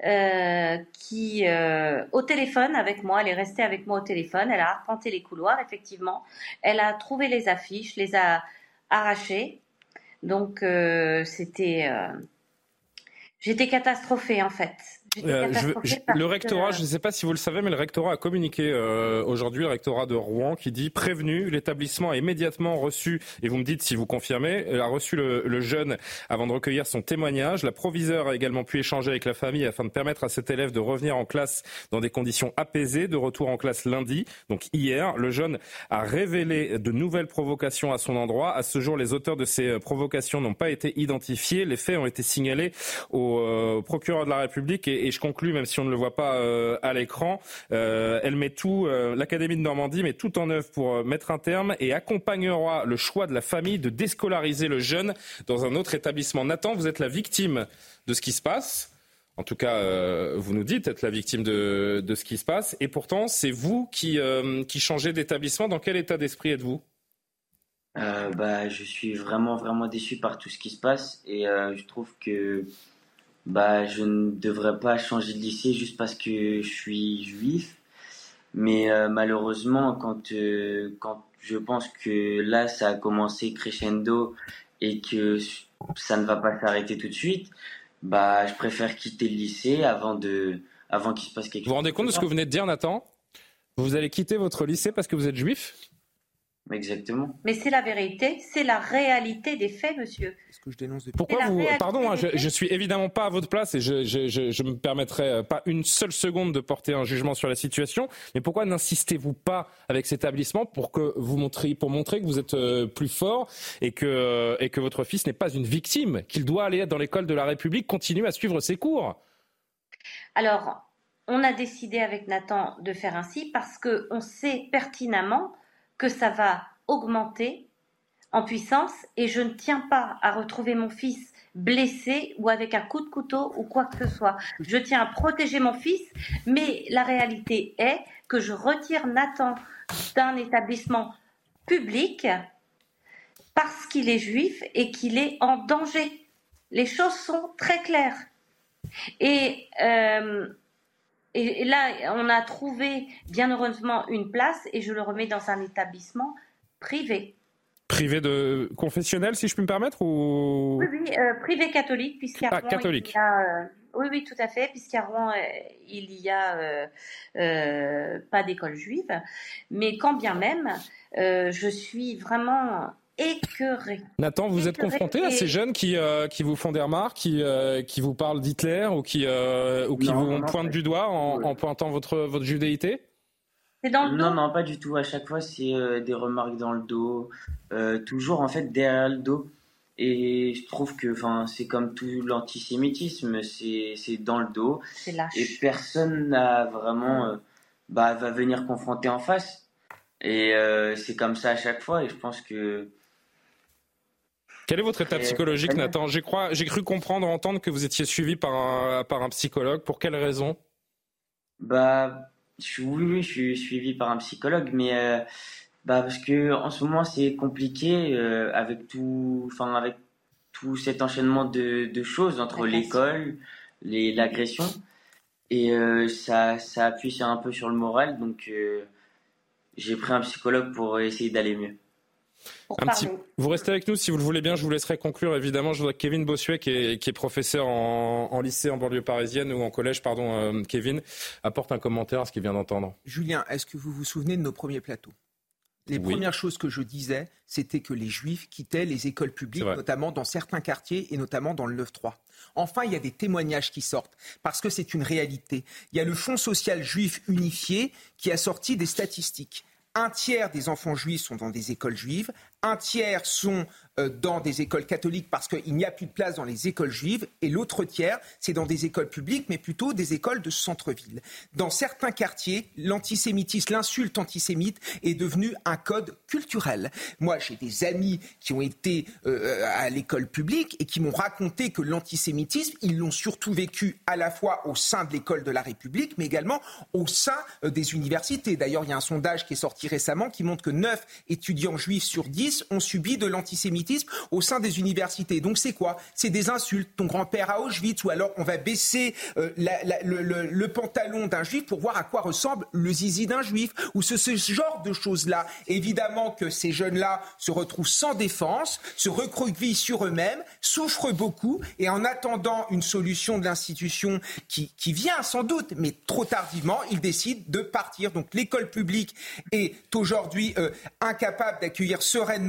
M: euh, qui, euh, au téléphone avec moi, elle est restée avec moi au téléphone, elle a arpenté les couloirs, effectivement, elle a trouvé les affiches, les a arrachées. Donc, euh, c'était. J'étais catastrophée, en fait.
A: Euh, le rectorat, je ne sais pas si vous le savez, mais le rectorat a communiqué euh, aujourd'hui, le rectorat de Rouen, qui dit prévenu, l'établissement a immédiatement reçu, et vous me dites si vous confirmez, a reçu le, jeune avant de recueillir son témoignage. La proviseure a également pu échanger avec la famille afin de permettre à cet élève de revenir en classe dans des conditions apaisées, de retour en classe lundi. Donc hier, le jeune a révélé de nouvelles provocations à son endroit. À ce jour, les auteurs de ces euh, provocations n'ont pas été identifiés. Les faits ont été signalés au procureur de la République et et je conclus, même si on ne le voit pas euh, à l'écran, euh, elle met tout, euh, l'Académie de Normandie met tout en œuvre pour mettre un terme et accompagnera le choix de la famille de déscolariser le jeune dans un autre établissement. Nathan, vous êtes la victime de ce qui se passe. En tout cas, vous nous dites être la victime de, ce qui se passe. Et pourtant, c'est vous qui, qui changez d'établissement. Dans quel état d'esprit êtes-vous?
N: Bah, Je suis vraiment, vraiment déçu par tout ce qui se passe. Et je trouve que bah, je ne devrais pas changer de lycée juste parce que je suis juif. Mais euh, malheureusement, quand, euh, quand je pense que là, ça a commencé crescendo et que ça ne va pas s'arrêter tout de suite, bah, je préfère quitter le lycée avant, de, avant qu'il se passe quelque chose.
A: Vous vous rendez compte de ce que vous venez de dire, Nathan? Vous allez quitter votre lycée parce que vous êtes juif?
N: Exactement.
M: Mais c'est la vérité, c'est la réalité des faits, monsieur.
A: que je dénonce Pourquoi vous Pardon, hein, je, je, suis évidemment pas à votre place et je, je, je, je me permettrai euh, pas une seule seconde de porter un jugement sur la situation. Mais pourquoi n'insistez-vous pas avec cet établissement pour que vous montriez, pour montrer que vous êtes euh, plus fort et que et que votre fils n'est pas une victime, qu'il doit aller dans l'école de la République, continuer à suivre ses cours?
M: Alors, on a décidé avec Nathan de faire ainsi parce que on sait pertinemment que ça va augmenter en puissance et je ne tiens pas à retrouver mon fils blessé ou avec un coup de couteau ou quoi que ce soit. Je tiens à protéger mon fils, mais la réalité est que je retire Nathan d'un établissement public parce qu'il est juif et qu'il est en danger. Les choses sont très claires. Et euh, et, là, on a trouvé bien heureusement une place et je le remets dans un établissement privé.
A: Privé de confessionnel, si je puis me permettre ou...
M: Oui, oui, privé catholique, puisqu'il
A: ah, catholique.
M: Oui, oui, tout à fait, puisqu'à Rouen, il y a pas d'école juive. Mais quand bien même, je suis vraiment écœuré.
A: Nathan, vous êtes confronté à ces jeunes qui, euh, qui vous font des remarques, qui, euh, qui vous parlent d'Hitler ou qui, euh, ou qui vous pointent du doigt en, pointant votre, votre judéité?
N: Dans le Non, non, pas du tout. À chaque fois, c'est des remarques dans le dos, toujours en fait derrière le dos. Et je trouve que c'est comme tout l'antisémitisme, c'est dans le dos. Et personne n'a vraiment bah, va venir confronter en face. Et c'est comme ça à chaque fois. Et je pense que
A: quel est votre état psychologique, Nathan? J'ai cru comprendre, entendre que vous étiez suivi par un, par un psychologue. Pour quelle raison?
N: Bah, oui, oui, je suis suivi par un psychologue, mais euh, bah parce que en ce moment c'est compliqué euh, avec tout, enfin avec tout cet enchaînement de, de choses entre l'école, l'agression, et euh, ça, ça appuie un peu sur le moral, donc j'ai pris un psychologue pour essayer d'aller mieux.
A: Vous restez avec nous si vous le voulez bien. Je vous laisserai conclure évidemment. Je voudrais que Kevin Bossuet, qui est, professeur en, lycée en banlieue parisienne ou en collège, pardon, euh, Kevin, apporte un commentaire à ce qu'il vient d'entendre.
L: Julien, est-ce que vous vous souvenez de nos premiers plateaux? Les premières choses que je disais, c'était que les juifs quittaient les écoles publiques, notamment dans certains quartiers et notamment dans le 9-3. Enfin, il y a des témoignages qui sortent, parce que c'est une réalité. Il y a le Fonds social juif unifié qui a sorti des statistiques un tiers des enfants juifs sont dans des écoles juives, un tiers sont euh, dans des écoles catholiques parce qu'il n'y a plus de place dans les écoles juives, et l'autre tiers, c'est dans des écoles publiques, mais plutôt des écoles de centre-ville. Dans certains quartiers, l'antisémitisme, l'insulte antisémite est devenu un code culturel. Moi, j'ai des amis qui ont été euh, à l'école publique et qui m'ont raconté que l'antisémitisme, ils l'ont surtout vécu à la fois au sein de l'école de la République, mais également au sein euh, des universités. D'ailleurs, il y a un sondage qui est sorti récemment qui montre que 9 étudiants juifs sur 10 ont subi de l'antisémitisme au sein des universités. Donc c'est quoi? C'est des insultes. Ton grand-père à Auschwitz, ou alors on va baisser euh, le, pantalon d'un juif pour voir à quoi ressemble le zizi d'un juif, ou ce, genre de choses-là. Évidemment que ces jeunes-là se retrouvent sans défense, se recroquevillent sur eux-mêmes, souffrent beaucoup, et en attendant une solution de l'institution qui, vient sans doute, mais trop tardivement, ils décident de partir. Donc l'école publique est aujourd'hui euh, incapable d'accueillir sereinement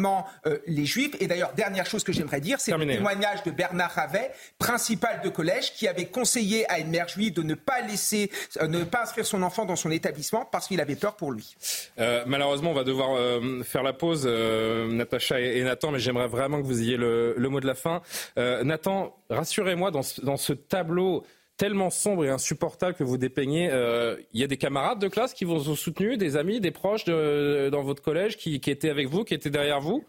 L: euh, les juifs. Et d'ailleurs, dernière chose que j'aimerais dire, c'est le témoignage de Bernard Ravet, principal de collège, qui avait conseillé à une mère juive de ne pas laisser, euh, ne pas inscrire son enfant dans son établissement parce qu'il avait peur pour lui.
A: Euh, malheureusement, on va devoir faire la pause, Natacha et, Nathan, mais j'aimerais vraiment que vous ayez le, mot de la fin. Nathan, rassurez-moi, dans, dans ce tableau tellement sombre et insupportable que vous dépeignez. Il y a des camarades de classe qui vous ont soutenu, des amis, des proches dans votre collège qui, étaient avec vous, qui étaient derrière vous?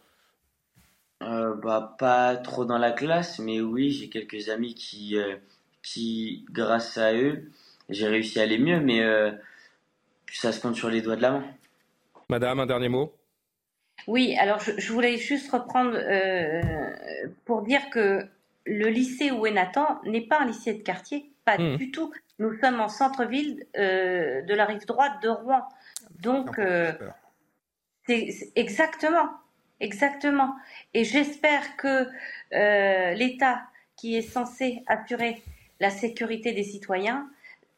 N: Euh, bah, pas trop dans la classe, mais oui, j'ai quelques amis qui, euh, qui, grâce à eux, j'ai réussi à aller mieux, mais euh, ça se compte sur les doigts de la main.
A: Madame, un dernier mot?
M: Oui, alors je, voulais juste reprendre pour dire que le lycée où est Nathan n'est pas un lycée de quartier, pas hmm. du tout. Nous sommes en centre-ville de la rive droite de Rouen. Donc, c'est exactement. Exactement. Et j'espère que euh, l'État, qui est censé assurer la sécurité des citoyens,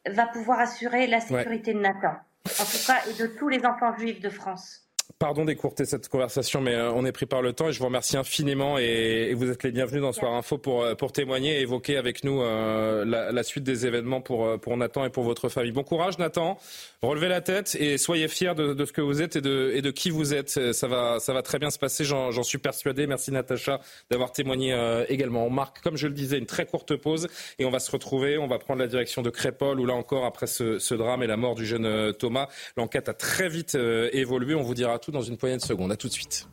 M: va pouvoir assurer la sécurité de Nathan, en tout cas, et de tous les enfants juifs de France.
A: Pardon d'écourter cette conversation, mais euh, on est pris par le temps et je vous remercie infiniment et, vous êtes les bienvenus dans Soir Info pour, euh, pour témoigner et évoquer avec nous euh, la, suite des événements pour, pour Nathan et pour votre famille. Bon courage Nathan, relevez la tête et soyez fiers de, ce que vous êtes et de, et de qui vous êtes. Ça va, ça va très bien se passer, j'en suis persuadé. Merci Natacha d'avoir témoigné également. On marque, comme je le disais, une très courte pause et on va se retrouver. On va prendre la direction de Crépol où là encore, après ce, ce drame et la mort du jeune Thomas, l'enquête a très vite évolué. On vous dira tout dans une poignée de secondes. À tout de suite.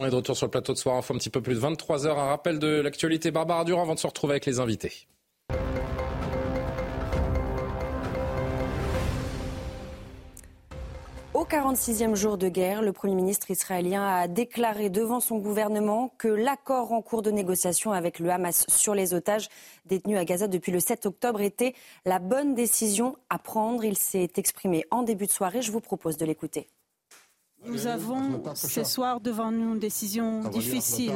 A: On est de retour sur le plateau de soir, info un petit peu plus de 23 heures. Un rappel de l'actualité Barbara Durand avant de se retrouver avec les invités.
B: 46e jour de guerre, le Premier ministre israélien a déclaré devant son gouvernement que l'accord en cours de négociation avec le Hamas sur les otages détenus à Gaza depuis le 7 octobre était la bonne décision à prendre. Il s'est exprimé en début de soirée. Je vous propose de l'écouter.
D: Nous avons ce soir devant nous une décision difficile,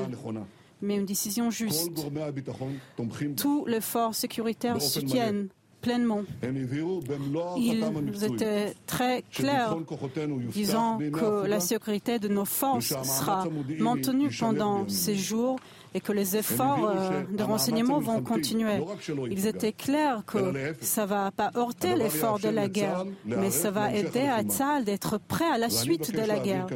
D: mais une décision juste. Tous les forces sécuritaires soutiennent pleinement. Ils étaient très clairs, disant que la sécurité de nos forces sera maintenue pendant ces jours et que les efforts euh, de renseignement vont continuer. Ils étaient clairs que ça ne va pas heurter l'effort de la guerre, mais ça va aider à Tzal d'être prêt à la suite de la guerre.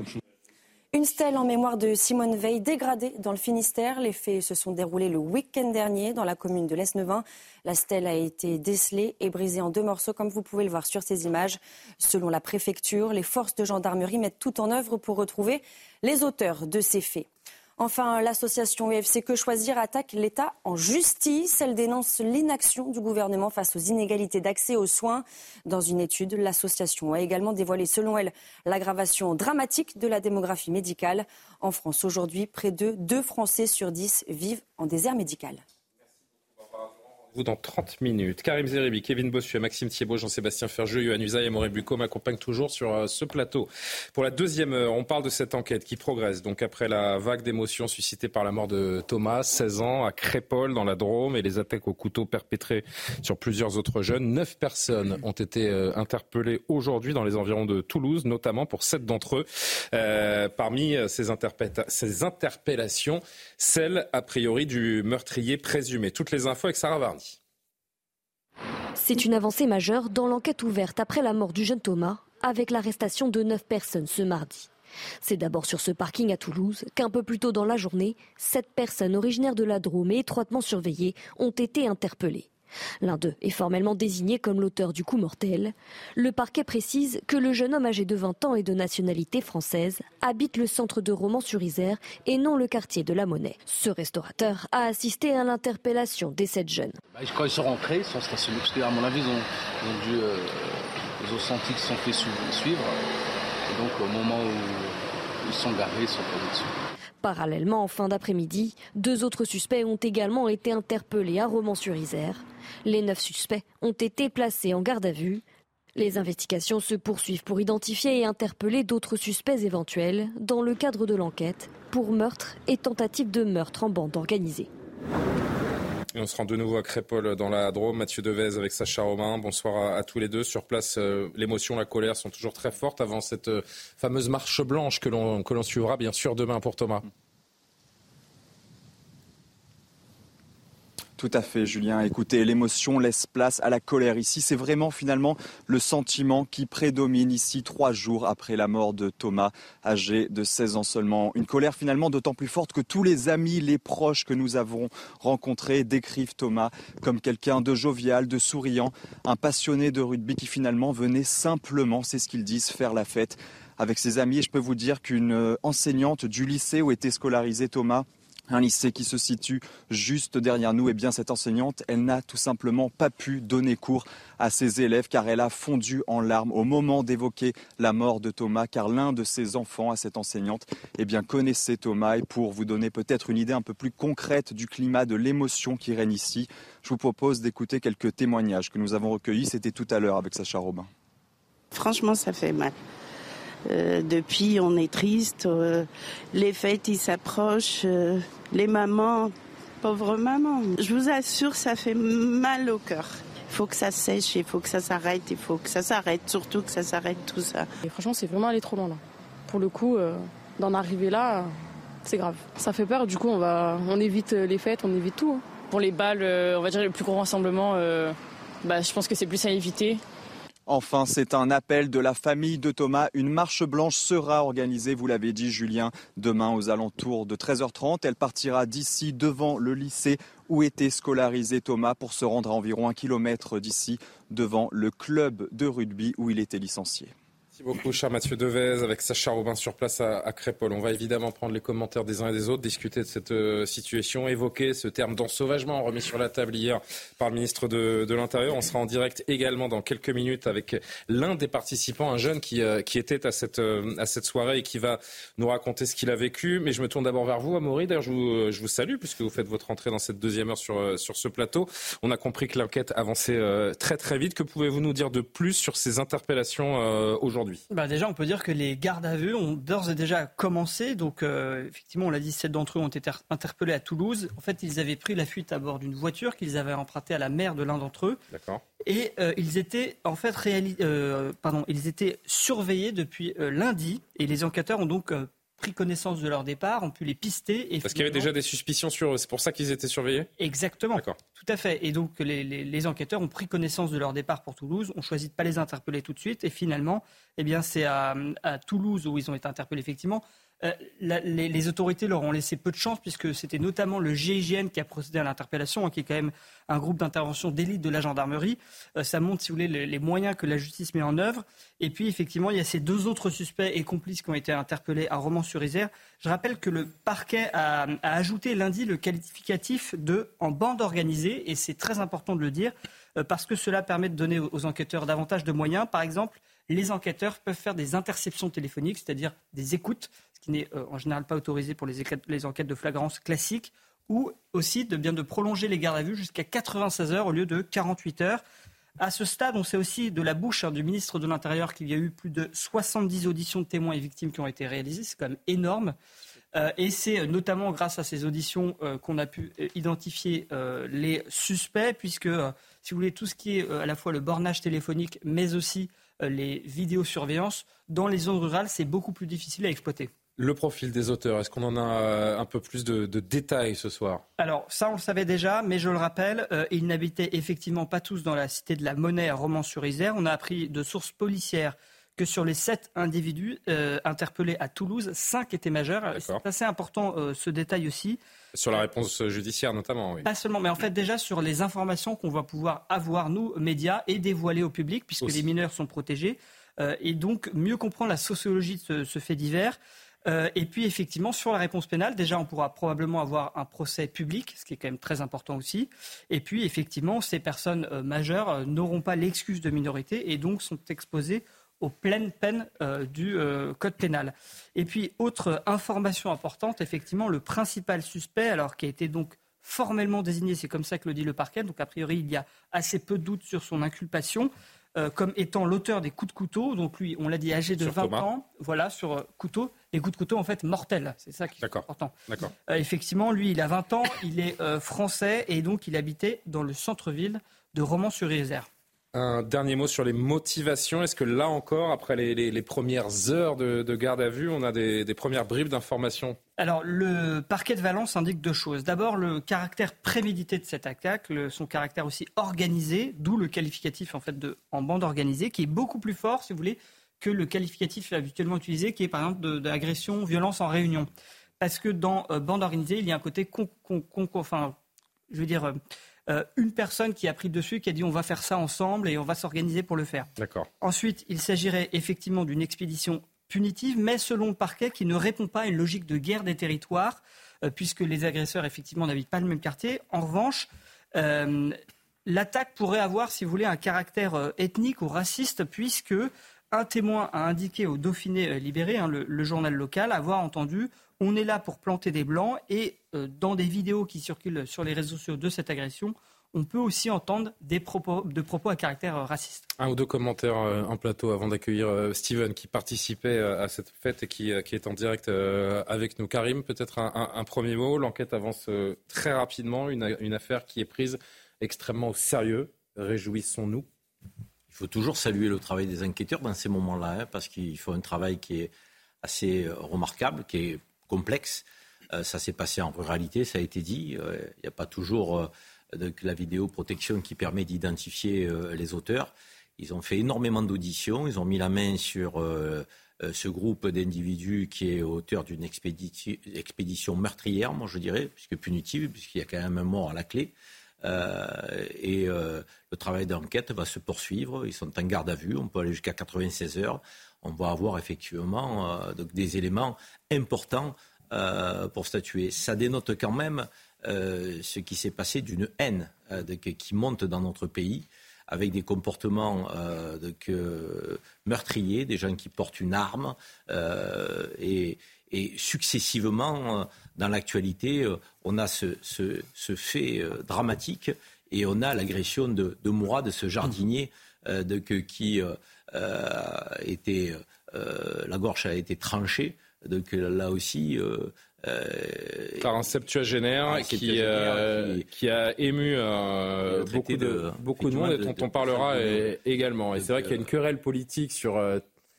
B: Une stèle en mémoire de Simone Veil dégradée dans le Finistère. Les faits se sont déroulés le week-end dernier dans la commune de Lesnevin. La stèle a été décelée et brisée en deux morceaux, comme vous pouvez le voir sur ces images. Selon la préfecture, les forces de gendarmerie mettent tout en œuvre pour retrouver les auteurs de ces faits. Enfin, l'association UFC Que Choisir attaque l'État en justice. Elle dénonce l'inaction du gouvernement face aux inégalités d'accès aux soins. Dans une étude, l'association a également dévoilé, selon elle, l'aggravation dramatique de la démographie médicale. En France, aujourd'hui, près de 2 Français sur 10 vivent en désert médical
A: dans 30 minutes. Karim Zeribi, Kevin Bossuet, Maxime Thiebaud, Jean-Sébastien Ferjeux, Yohann Usaï et Maureen Bucco m'accompagnent toujours sur euh, ce plateau. Pour la deuxième heure, on parle de cette enquête qui progresse. Donc après la vague d'émotions suscitée par la mort de Thomas, 16 ans, à Crépol dans la Drôme et les attaques au couteau perpétrées sur plusieurs autres jeunes, neuf personnes ont été euh, interpellées aujourd'hui dans les environs de Toulouse, notamment pour sept d'entre eux. Euh, parmi ces, ces interpellations, celle a priori du meurtrier présumé. Toutes les infos avec Sarah Varny.
O: C'est une avancée majeure dans l'enquête ouverte après la mort du jeune Thomas, avec l'arrestation de neuf personnes ce mardi. C'est d'abord sur ce parking à Toulouse qu'un peu plus tôt dans la journée, sept personnes originaires de la Drôme et étroitement surveillées ont été interpellées. L'un d'eux est formellement désigné comme l'auteur du coup mortel. Le parquet précise que le jeune homme âgé de 20 ans et de nationalité française habite le centre de Romans-sur-Isère et non le quartier de la Monnaie. Ce restaurateur a assisté à l'interpellation des sept jeunes.
P: Bah, quand ils sont rentrés, ils sont stationnés, parce qu'à mon avis, ils ont, dû, ils senti qu'ils sont fait suivre. Et donc au moment où ils sont garés, ils sont tombés dessus.
O: Parallèlement, en fin d'après-midi, deux autres suspects ont également été interpellés à Romans-sur-Isère. Les neuf suspects ont été placés en garde à vue. Les investigations se poursuivent pour identifier et interpeller d'autres suspects éventuels dans le cadre de l'enquête pour meurtre et tentative de meurtre en bande organisée.
A: On se rend de nouveau à Crépol dans la Drôme. Mathieu Devez avec Sacha Romain. Bonsoir à, tous les deux. Sur place, euh, l'émotion, la colère sont toujours très fortes avant cette euh, fameuse marche blanche que l'on suivra bien sûr demain pour Thomas.
Q: Tout à fait, Julien. Écoutez, l'émotion laisse place à la colère. Ici, c'est vraiment finalement le sentiment qui prédomine ici trois jours après la mort de Thomas, âgé de 16 ans seulement. Une colère finalement d'autant plus forte que tous les amis, les proches que nous avons rencontrés décrivent Thomas comme quelqu'un de jovial, de souriant, un passionné de rugby qui finalement venait simplement, c'est ce qu'ils disent, faire la fête avec ses amis. Et je peux vous dire qu'une enseignante du lycée où était scolarisé Thomas un lycée qui se situe juste derrière nous, et eh bien cette enseignante, elle n'a tout simplement pas pu donner cours à ses élèves car elle a fondu en larmes au moment d'évoquer la mort de Thomas car l'un de ses enfants à cette enseignante eh bien connaissait Thomas et pour vous donner peut-être une idée un peu plus concrète du climat de l'émotion qui règne ici, je vous propose d'écouter quelques témoignages que nous avons recueillis, c'était tout à l'heure avec Sacha Robin.
R: Franchement, ça fait mal. Euh, depuis, on est triste. Euh, les fêtes, ils s'approchent. Euh, les mamans, pauvres mamans. Je vous assure, ça fait mal au cœur. Il faut que ça sèche, il faut que ça s'arrête, il faut que ça s'arrête, surtout que ça s'arrête tout ça.
S: Et franchement, c'est vraiment aller trop loin là. Pour le coup, d'en arriver là, c'est grave. Ça fait peur, du coup, on, va, on évite les fêtes, on évite tout. Hein. Pour les balles, on va dire le plus gros rassemblement, bah, je pense que c'est plus à éviter.
Q: Enfin, c'est un appel de la famille de Thomas. Une marche blanche sera organisée, vous l'avez dit Julien, demain aux alentours de 13h30. Elle partira d'ici devant le lycée où était scolarisé Thomas pour se rendre à environ un kilomètre d'ici devant le club de rugby où il était licencié.
A: Merci beaucoup, cher Mathieu Devez, avec Sacha Robin sur place à, Crépole. On va évidemment prendre les commentaires des uns et des autres, discuter de cette euh, situation, évoquer ce terme d'ensauvagement remis sur la table hier par le ministre de, l'Intérieur. On sera en direct également dans quelques minutes avec l'un des participants, un jeune qui, euh, était à cette, euh, à cette soirée et qui va nous raconter ce qu'il a vécu. Mais je me tourne d'abord vers vous, Amaury. D'ailleurs, je vous, je vous salue puisque vous faites votre entrée dans cette deuxième heure sur, sur ce plateau. On a compris que l'enquête avançait très très vite. Que pouvez-vous nous dire de plus sur ces interpellations aujourd'hui?
T: Bah Déjà, on peut dire que les gardes à vue ont d'ores et déjà commencé. Donc, euh, effectivement, on l'a dit, sept d'entre eux ont été interpellés à Toulouse. En fait, ils avaient pris la fuite à bord d'une voiture qu'ils avaient empruntée à la mère de l'un d'entre eux.
A: D'accord.
T: Et euh, ils étaient en fait euh, pardon, ils étaient surveillés depuis lundi. Et les enquêteurs ont donc pris connaissance de leur départ, ont pu les pister.
A: Et Parce qu'il y avait déjà des suspicions sur eux, c'est pour ça qu'ils étaient surveillés
T: Exactement. Tout à fait. Et donc les, enquêteurs ont pris connaissance de leur départ pour Toulouse, ont choisi de ne pas les interpeller tout de suite, et finalement, eh bien, c'est à, à Toulouse où ils ont été interpellés effectivement. Euh, les, autorités leur ont laissé peu de chance puisque c'était notamment le GIGN qui a procédé à l'interpellation, hein, qui est quand même un groupe d'intervention d'élite de la gendarmerie. Euh, ça montre, si vous voulez, les, moyens que la justice met en œuvre. Et puis, effectivement, il y a ces deux autres suspects et complices qui ont été interpellés à Romans-sur-Isère. Je rappelle que le parquet a, ajouté lundi le qualificatif de en bande organisée, et c'est très important de le dire, euh, parce que cela permet de donner aux enquêteurs davantage de moyens. Par exemple, les enquêteurs peuvent faire des interceptions téléphoniques, c'est-à-dire des écoutes qui n'est euh, en général pas autorisé pour les, les, enquêtes de flagrance classiques, ou aussi de bien de prolonger les gardes à vue jusqu'à 96 heures au lieu de 48 heures. À ce stade, on sait aussi de la bouche hein, du ministre de l'Intérieur qu'il y a eu plus de 70 auditions de témoins et victimes qui ont été réalisées. C'est quand même énorme. Euh, et c'est euh, notamment grâce à ces auditions qu'on a pu identifier les suspects, puisque, si vous voulez, tout ce qui est à la fois le bornage téléphonique, mais aussi les vidéosurveillances, dans les zones rurales, c'est beaucoup plus difficile à exploiter.
A: Le profil des auteurs, est-ce qu'on en a euh, un peu plus de, détails ce soir?
T: Alors ça, on le savait déjà, mais je le rappelle, euh, ils n'habitaient effectivement pas tous dans la cité de la Monnaie à Romans-sur-Isère. On a appris de sources policières que sur les sept individus euh, interpellés à Toulouse, cinq étaient majeurs. C'est assez important ce détail aussi.
A: Sur la réponse judiciaire notamment, oui.
T: Pas seulement, mais en fait déjà sur les informations qu'on va pouvoir avoir, nous, médias, et dévoiler au public, puisque les mineurs sont protégés. et donc mieux comprendre la sociologie de ce fait divers. Euh, et puis effectivement, sur la réponse pénale, déjà, on pourra probablement avoir un procès public, ce qui est quand même très important aussi. Et puis effectivement, ces personnes euh, majeures euh, n'auront pas l'excuse de minorité et donc sont exposées aux pleines peines du code pénal. Et puis, autre information importante, effectivement, le principal suspect, alors qui a été donc formellement désigné, c'est comme ça que le dit le parquet, donc a priori il y a assez peu de doutes sur son inculpation, euh, comme étant l'auteur des coups de couteau. Donc lui, on l'a dit, âgé de 20 ans, voilà, sur euh, couteau. Les coups de couteau, en fait, mortels. C'est ça qui est important.
A: D'accord.
T: Euh, effectivement, lui, il a 20 ans, il est français et donc il habitait dans le centre-ville de Romans-sur-Isère.
A: Un dernier mot sur les motivations. Est-ce que là encore, après les, premières heures de, garde à vue, on a des, premières bribes d'informations?
T: Alors, le parquet de Valence indique deux choses. D'abord, le caractère prémédité de cette attaque, son caractère aussi organisé, d'où le qualificatif en fait de en bande organisée, qui est beaucoup plus fort, si vous voulez, que le qualificatif habituellement utilisé, qui est par exemple d'agression, violence en réunion. Parce que dans euh, bande organisée, il y a un côté con, enfin, je veux dire. Euh, euh, une personne qui a pris dessus, qui a dit on va faire ça ensemble et on va s'organiser pour le faire.
A: D'accord.
T: Ensuite, il s'agirait effectivement d'une expédition punitive, mais selon le parquet, qui ne répond pas à une logique de guerre des territoires, euh, puisque les agresseurs, effectivement, n'habitent pas le même quartier. En revanche, euh, l'attaque pourrait avoir, si vous voulez, un caractère ethnique ou raciste, puisque un témoin a indiqué au Dauphiné libéré, hein, le, journal local, avoir entendu on est là pour planter des blancs et euh, dans des vidéos qui circulent sur les réseaux sociaux de cette agression, on peut aussi entendre des propos, à caractère euh, raciste.
A: Un ou deux commentaires euh, en plateau avant d'accueillir Steven qui participait à cette fête et qui, est en direct avec nous. Karim, peut-être un, premier mot. L'enquête avance très rapidement, une, une affaire qui est prise extrêmement au sérieux. Réjouissons-nous.
I: Il faut toujours saluer le travail des enquêteurs dans ces moments-là, hein, parce qu'il faut un travail qui est assez remarquable, qui est complexe. Euh, ça s'est passé en ruralité, ça a été dit. Euh, il n'y a pas toujours euh, la vidéoprotection qui permet d'identifier les auteurs. Ils ont fait énormément d'auditions, ils ont mis la main sur ce groupe d'individus qui est auteur d'une expédition, meurtrière, moi je dirais, puisque punitive, puisqu'il y a quand même un mort à la clé. Et le travail d'enquête va se poursuivre. Ils sont en garde à vue. On peut aller jusqu'à 96 heures. on va avoir effectivement des éléments importants pour statuer. Ça dénote quand même ce qui s'est passé d'une haine qui monte dans notre pays avec des comportements meurtriers, des gens qui portent une arme et, successivement dans l'actualité, on a ce, fait dramatique et on a l'agression de, de Mourad, ce jardinier euh, de, qui euh, était. Euh, la gorge a été tranchée. Donc là aussi.
A: par un septuagénaire, qui, qui, a ému beaucoup, de, beaucoup de monde et dont on parlera également. Et c'est vrai qu'il y a une querelle politique sur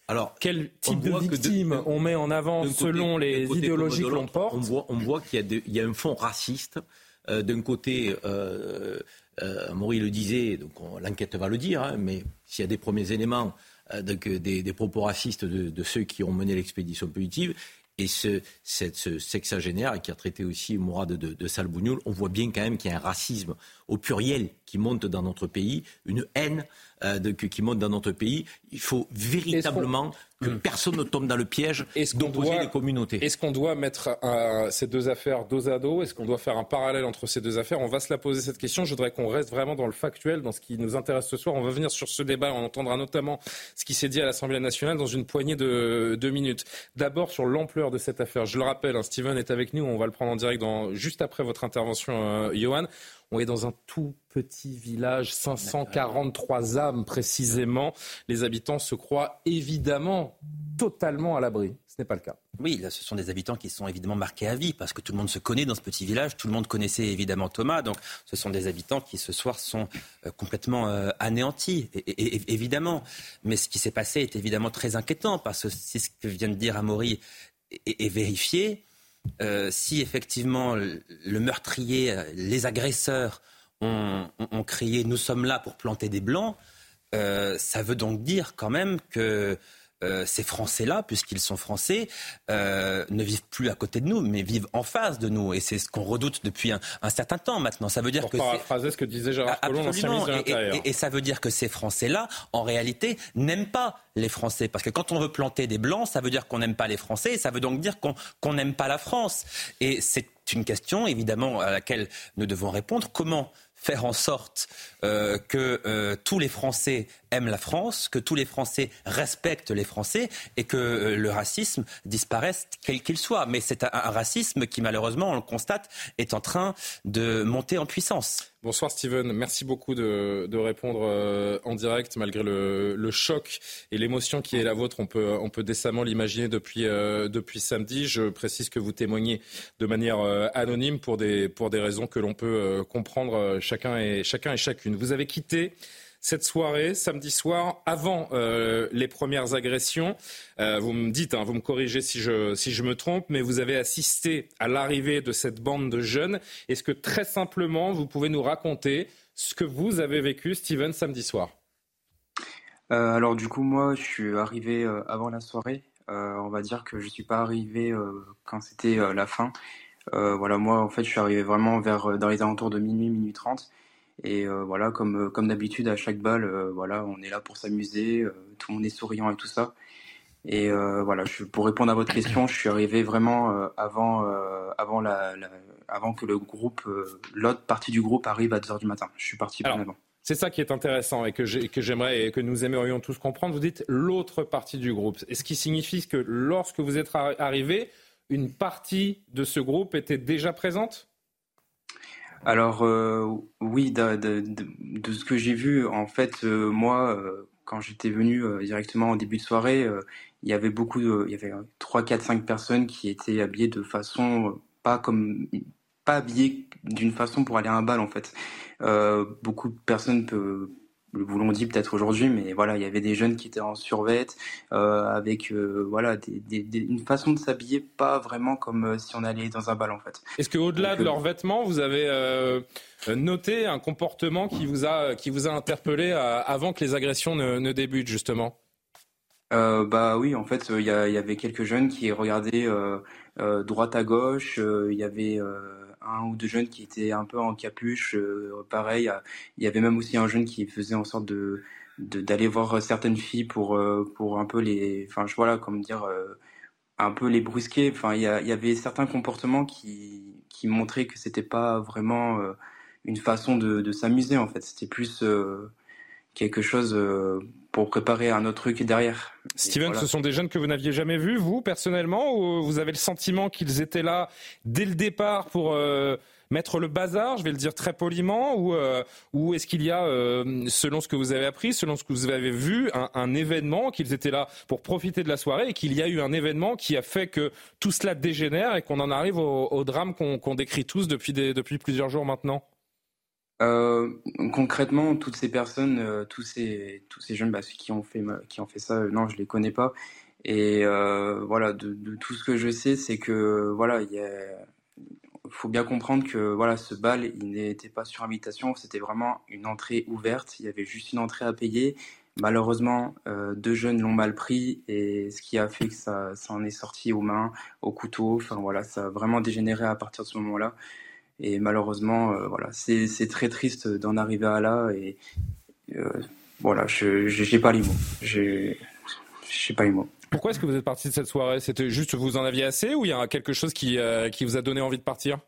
A: alors, quel type de victime on met en avant selon les idéologies que l'on porte
I: On voit, on voit qu'il y, y, a un fond raciste. D'un côté, euh, euh, Maury le disait, donc l'enquête va le dire, hein, mais s'il y a des premiers éléments euh, des, propos racistes de, ceux qui ont mené l'expédition punitive, et ce, ce, sexagénaire qui a traité aussi Mourad de, de Salbougnoul, on voit bien quand même qu'il y a un racisme au pluriel qui monte dans notre pays, une haine euh, qui monte dans notre pays. Il faut véritablement que hmm. personne ne tombe dans le piège d'opposer les communautés.
A: Est-ce qu'on doit mettre ces deux affaires dos à dos? Est-ce qu'on doit faire un parallèle entre ces deux affaires? On va se la poser cette question. Je voudrais qu'on reste vraiment dans le factuel, dans ce qui nous intéresse ce soir. On va venir sur ce débat. On entendra notamment ce qui s'est dit à l'Assemblée nationale dans une poignée de deux minutes. D'abord sur l'ampleur de cette affaire. Je le rappelle, hein, Steven est avec nous. On va le prendre en direct dans, juste après votre intervention, euh, Johan. On est dans un tout petit village, 543 âmes précisément. Les habitants se croient évidemment totalement à l'abri. Ce n'est pas le cas.
J: Oui, là, ce sont des habitants qui sont évidemment marqués à vie parce que tout le monde se connaît dans ce petit village, tout le monde connaissait évidemment Thomas, donc ce sont des habitants qui ce soir sont euh, complètement euh, anéantis, et, évidemment. Mais ce qui s'est passé est évidemment très inquiétant parce que c'est ce que vient de dire Amaury est vérifié. Euh, si effectivement le meurtrier, euh, les agresseurs ont, crié Nous sommes là pour planter des blancs, euh, ça veut donc dire quand même que euh, ces Français-là, puisqu'ils sont Français, euh, ne vivent plus à côté de nous, mais vivent en face de nous. Et c'est ce qu'on redoute depuis un, certain temps maintenant. Ça veut dire
A: Pour
J: que
A: paraphraser ce que disait Gérard Collomb,
J: et, et, et, ça veut dire que ces Français-là, en réalité, n'aiment pas les Français. Parce que quand on veut planter des Blancs, ça veut dire qu'on n'aime pas les Français, et ça veut donc dire qu'on n'aime pas la France. Et c'est une question, évidemment, à laquelle nous devons répondre. Comment faire en sorte euh, que euh, tous les Français aiment la France, que tous les Français respectent les Français et que euh, le racisme disparaisse quel qu'il soit. Mais c'est un, racisme qui, malheureusement, on le constate, est en train de monter en puissance.
A: Bonsoir Steven, merci beaucoup de, répondre en direct malgré le, choc et l'émotion qui est la vôtre. On peut, on peut décemment l'imaginer depuis, depuis samedi. Je précise que vous témoignez de manière anonyme pour des, pour des raisons que l'on peut comprendre chacun et, chacun et chacune. Vous avez quitté cette soirée, samedi soir, avant euh, les premières agressions. Euh, vous me dites, hein, vous me corrigez si je, si je me trompe, mais vous avez assisté à l'arrivée de cette bande de jeunes. Est-ce que très simplement, vous pouvez nous raconter ce que vous avez vécu, Steven, samedi soir?
U: Euh, Alors du coup, moi, je suis arrivé avant la soirée. on va dire que je ne suis pas arrivé quand c'était la fin. voilà, moi, en fait, je suis arrivé vraiment vers dans les alentours de minuit, minuit trente. Et euh, voilà, comme, euh, comme d'habitude, à chaque balle, euh, voilà, on est là pour s'amuser, tout le monde est souriant et tout ça. Et voilà, je, pour répondre à votre question, je suis arrivé vraiment avant, avant, la, avant que le groupe, l'autre partie du groupe arrive à 2h du matin. Je suis parti bien avant.
A: C'est ça qui est intéressant et que j'aimerais et que nous aimerions tous comprendre. Vous dites l'autre partie du groupe. est ce qui signifie que lorsque vous êtes arrivé, une partie de ce groupe était déjà présente?
U: Alors euh, oui, de, ce que j'ai vu, en fait, euh, moi, euh, quand j'étais venu directement en début de soirée, il y avait beaucoup, de, il y avait 3, 4, 5 personnes qui étaient habillées de façon pas comme pas habillées d'une façon pour aller à un bal en fait. beaucoup de personnes peuvent vous l'ont dit peut-être aujourd'hui, mais voilà, il y avait des jeunes qui étaient en survêt, euh, avec euh, voilà une façon de s'habiller pas vraiment comme euh, si on allait dans un bal en fait.
A: Est-ce qu'au-delà de leurs vêtements, vous avez noté un comportement qui vous a qui vous a interpellé avant que les agressions ne, débutent justement?
U: Bah oui, en fait, il y, y, avait quelques jeunes qui regardaient droite à gauche, il y avait un ou deux jeunes qui étaient un peu en capuche. Euh, pareil, il y avait même aussi un jeune qui faisait en sorte d'aller voir certaines filles pour pour un peu les, enfin je comme dire, un peu les brusquer. Il y, avait certains comportements qui qui montraient que c'était pas vraiment une façon de, de s'amuser en fait. C'était plus quelque chose pour préparer un autre truc derrière.
A: Steven, ce sont des jeunes que vous n'aviez jamais vus, vous, personnellement, ou vous avez le sentiment qu'ils étaient là dès le départ pour euh, mettre le bazar, je vais le dire très poliment, ou, euh, ou est-ce qu'il y a, euh, selon ce que vous avez appris, selon ce que vous avez vu, un, événement, qu'ils étaient là pour profiter de la soirée, et qu'il y a eu un événement qui a fait que tout cela dégénère et qu'on en arrive au, drame qu'on décrit tous depuis, depuis plusieurs jours maintenant?
U: Euh, concrètement, toutes ces personnes, euh, tous ces jeunes bah, qui ont fait ça, euh, non, je les connais pas. Et voilà, de, tout ce que je sais, c'est que voilà, il faut bien comprendre que voilà, ce bal, il n'était pas sur invitation, c'était vraiment une entrée ouverte. Il y avait juste une entrée à payer. Malheureusement, deux jeunes l'ont mal pris et ce qui a fait que ça, ça en est sorti aux mains, au couteau. Enfin voilà, ça a vraiment dégénéré à partir de ce moment-là. Et malheureusement, euh, voilà, c'est très triste d'en arriver à là. Et euh, voilà, je n'ai pas les mots. Je n'ai pas les mots.
A: Pourquoi est-ce que vous êtes parti de cette soirée? C'était juste vous en aviez assez ou il y a quelque chose qui, euh, qui vous a donné envie de partir?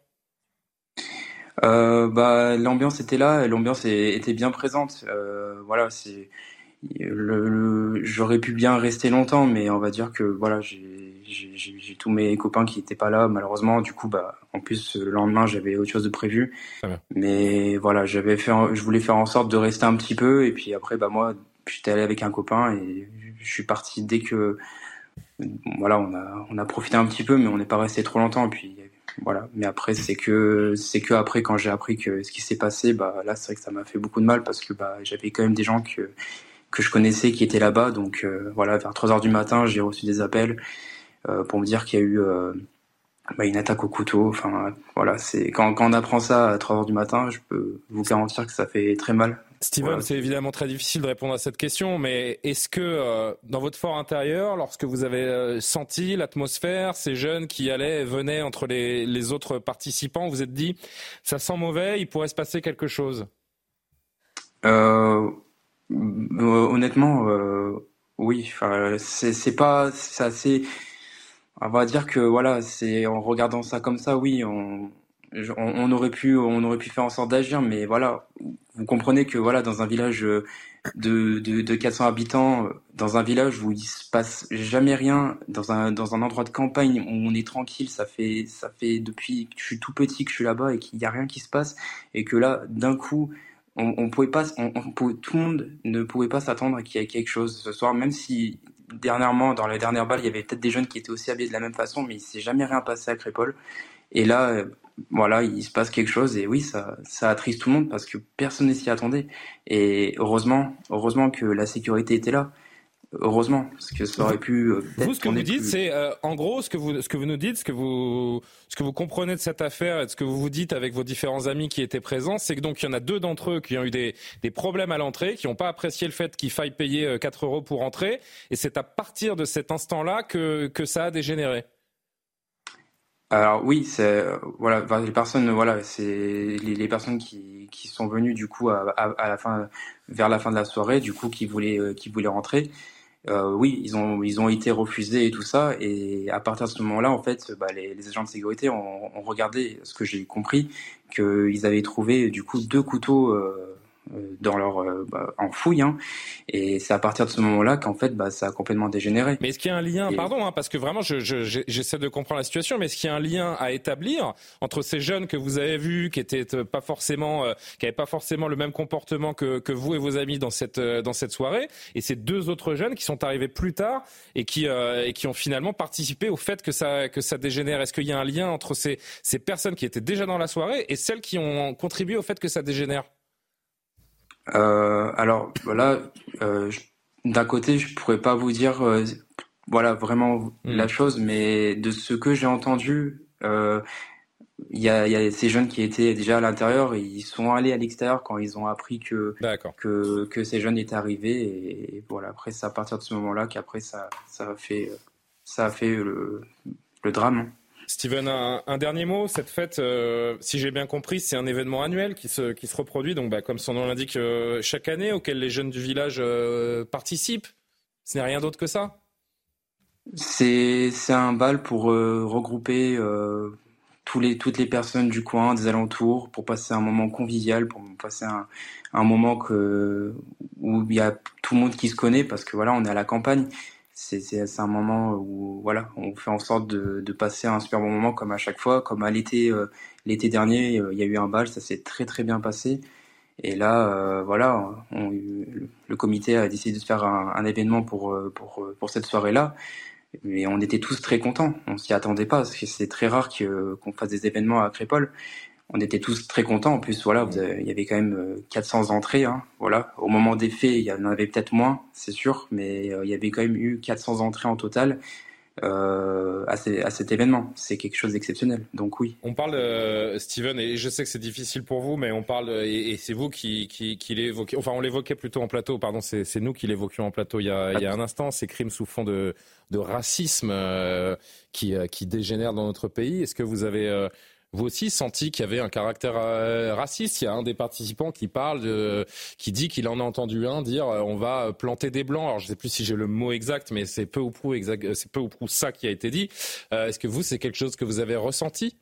U: Bah, L'ambiance était là, l'ambiance était bien présente. voilà, c'est le, j'aurais pu bien rester longtemps, mais on va dire que voilà, j'ai tous mes copains qui étaient pas là, malheureusement. Du coup, bah, en plus, le lendemain, j'avais autre chose de prévu. Mais voilà, j'avais fait, je voulais faire en sorte de rester un petit peu, et puis après, bah moi, j'étais allé avec un copain et je suis parti dès que, voilà, on a, on a profité un petit peu, mais on n'est pas resté trop longtemps. Et puis voilà. Mais après, c'est que, c'est que après, quand j'ai appris que ce qui s'est passé, bah là, c'est vrai que ça m'a fait beaucoup de mal parce que bah j'avais quand même des gens que que je connaissais qui étaient là-bas. Donc euh, voilà, vers 3 heures du matin, j'ai reçu des appels pour me dire qu'il y a eu euh, bah, une attaque au couteau. Enfin voilà, c'est quand, quand on apprend ça à 3 heures du matin, je peux vous garantir que ça fait très mal.
A: Steven, c'est évidemment très difficile de répondre à cette question, mais est-ce que dans votre fort intérieur, lorsque vous avez senti l'atmosphère, ces jeunes qui allaient et venaient entre les, les autres participants, vous êtes dit, ça sent mauvais, il pourrait se passer quelque chose?
U: Euh, euh, honnêtement, euh, oui. C'est pas, c'est assez. On va dire que voilà, c'est en regardant ça comme ça, oui, on, on, aurait pu, on aurait pu faire en sorte d'agir, mais voilà, vous comprenez que voilà, dans un village de, de, de 400 habitants, dans un village où il se passe jamais rien, dans un, dans un endroit de campagne où on est tranquille, ça fait, ça fait depuis que je suis tout petit que je suis là-bas et qu'il n'y a rien qui se passe, et que là, d'un coup, on, pouvait pas, on, tout le monde ne pouvait pas s'attendre qu'il y ait quelque chose ce soir, même si dernièrement, dans la dernière balle, il y avait peut-être des jeunes qui étaient aussi habillés de la même façon, mais il s'est jamais rien passé à Crépole. Et là, euh, voilà, il se passe quelque chose, et oui, ça, ça attriste tout le monde parce que personne ne s'y attendait. Et heureusement, heureusement que la sécurité était là. Heureusement, parce que ça aurait pu.
A: Euh, vous, ce que vous dites, c'est euh, en gros ce que vous ce que vous nous dites, ce que vous ce que vous comprenez de cette affaire et de ce que vous vous dites avec vos différents amis qui étaient présents, c'est que donc il y en a deux d'entre eux qui ont eu des, des problèmes à l'entrée, qui n'ont pas apprécié le fait qu'il faille payer 4 euh, euros pour entrer, et c'est à partir de cet instant-là que que ça a dégénéré.
U: Alors oui, c'est voilà les personnes voilà c'est les, les, personnes qui, qui sont venues du coup à, à, à, la fin vers la fin de la soirée du coup qui voulaient qui voulaient rentrer euh, oui, ils ont, ils ont été refusés et tout ça. Et à partir de ce moment-là, en fait, bah, les, agents de sécurité ont, regardé, ce que j'ai compris, qu'ils avaient trouvé du coup deux couteaux euh, dans leur euh, bah, en fouille hein. et c'est à partir de ce moment-là qu'en fait bah, ça a complètement dégénéré.
A: Mais est-ce qu'il y a un lien, pardon, hein, parce que vraiment j'essaie je, de comprendre la situation, mais est-ce qu'il y a un lien à établir entre ces jeunes que vous avez vus, qui étaient euh, pas forcément, qui n'avaient pas forcément le même comportement que, que vous et vos amis dans cette dans cette soirée, et ces deux autres jeunes qui sont arrivés plus tard et qui et qui ont finalement participé au fait que ça que ça dégénère? Est-ce qu'il y a un lien entre ces ces personnes qui étaient déjà dans la soirée et celles qui ont contribué au fait que ça dégénère?
U: Euh, alors voilà, euh, d'un côté, je pourrais pas vous dire, euh, voilà, vraiment hmm. la chose, mais de ce que j'ai entendu, euh, il y a, y, a, ces jeunes qui étaient déjà à l'intérieur, ils sont allés à l'extérieur quand ils ont appris que, que que ces jeunes étaient arrivés, et, voilà. Après, c'est à partir de ce moment-là qu'après ça ça a fait ça a fait le, le drame.
A: Steven, un, dernier mot. Cette fête, euh, si j'ai bien compris, c'est un événement annuel qui se, reproduit, bah, comme son nom l'indique, euh, chaque année, auquel les jeunes du village euh, participent. Ce n'est rien d'autre que ça
U: C'est un bal pour regrouper tous les, toutes les personnes du coin, des alentours, pour passer un moment convivial, pour passer un, moment où il y a tout le monde qui se connaît, parce que voilà, on est à la campagne c'est un moment où voilà, on fait en sorte de, de, passer un super bon moment comme à chaque fois, comme à l'été euh, l'été dernier, euh, il y a eu un bal, ça s'est très très bien passé. Et là, euh, voilà, on, le comité a décidé de faire un, un événement pour, pour, pour cette soirée-là. Mais on était tous très contents. On s'y attendait pas, parce que c'est très rare qu'on fasse des événements à Crépole on était tous très contents. En plus, voilà, il y avait quand même 400 euh, entrées. Hein, voilà, au moment des faits, il y en avait peut-être moins, c'est sûr, mais euh, il y avait quand même eu 400 entrées en total. Euh, à, cet événement. C'est quelque chose d'exceptionnel. Donc oui.
A: On parle, euh, Steven, et je sais que c'est difficile pour vous, mais on parle, et, c'est vous qui, qui, qui l'évoquez, enfin on l'évoquait plutôt en plateau, pardon, c'est nous qui l'évoquions en plateau il y, a, il y a un instant, ces crimes sous fond de, de racisme qui, qui dégénèrent dans notre pays. Est-ce que vous avez vous aussi senti qu'il y avait un caractère euh, raciste? Il y a un des participants qui parle, de, qui dit qu'il en a entendu un dire euh, on va planter des blancs. Alors je ne sais plus si j'ai le mot exact, mais c'est peu ou prou exact, c'est peu ou prou ça qui a été dit. Euh, est-ce que vous c'est quelque chose que vous avez ressenti?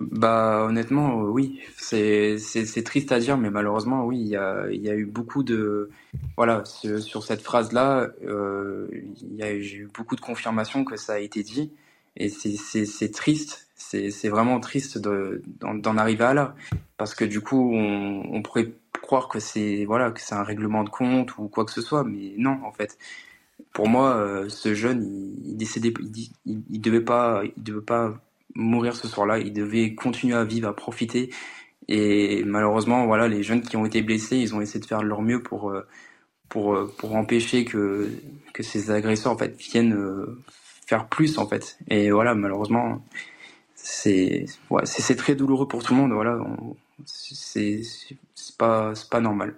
U: Bah honnêtement oui, c'est triste à dire, mais malheureusement oui, il y a, il y a eu beaucoup de voilà sur cette phrase là, euh, j'ai eu beaucoup de confirmation que ça a été dit et c'est triste c'est vraiment triste d'en arriver à là. Parce que du coup on, pourrait croire que c'est voilà que c'est un règlement de compte ou quoi que ce soit mais non en fait. Pour moi euh, ce jeune il, il décédait il, devait pas il devait pas mourir ce soir-là. Il devait continuer à vivre à profiter. Et malheureusement voilà les jeunes qui ont été blessés ils ont essayé de faire leur mieux pour euh, pour euh, pour empêcher que que ces agresseurs en fait viennent faire plus en fait. Et voilà malheureusement c'est ouais, c'est très douloureux pour tout le monde. Voilà, c'est pas c'est pas normal.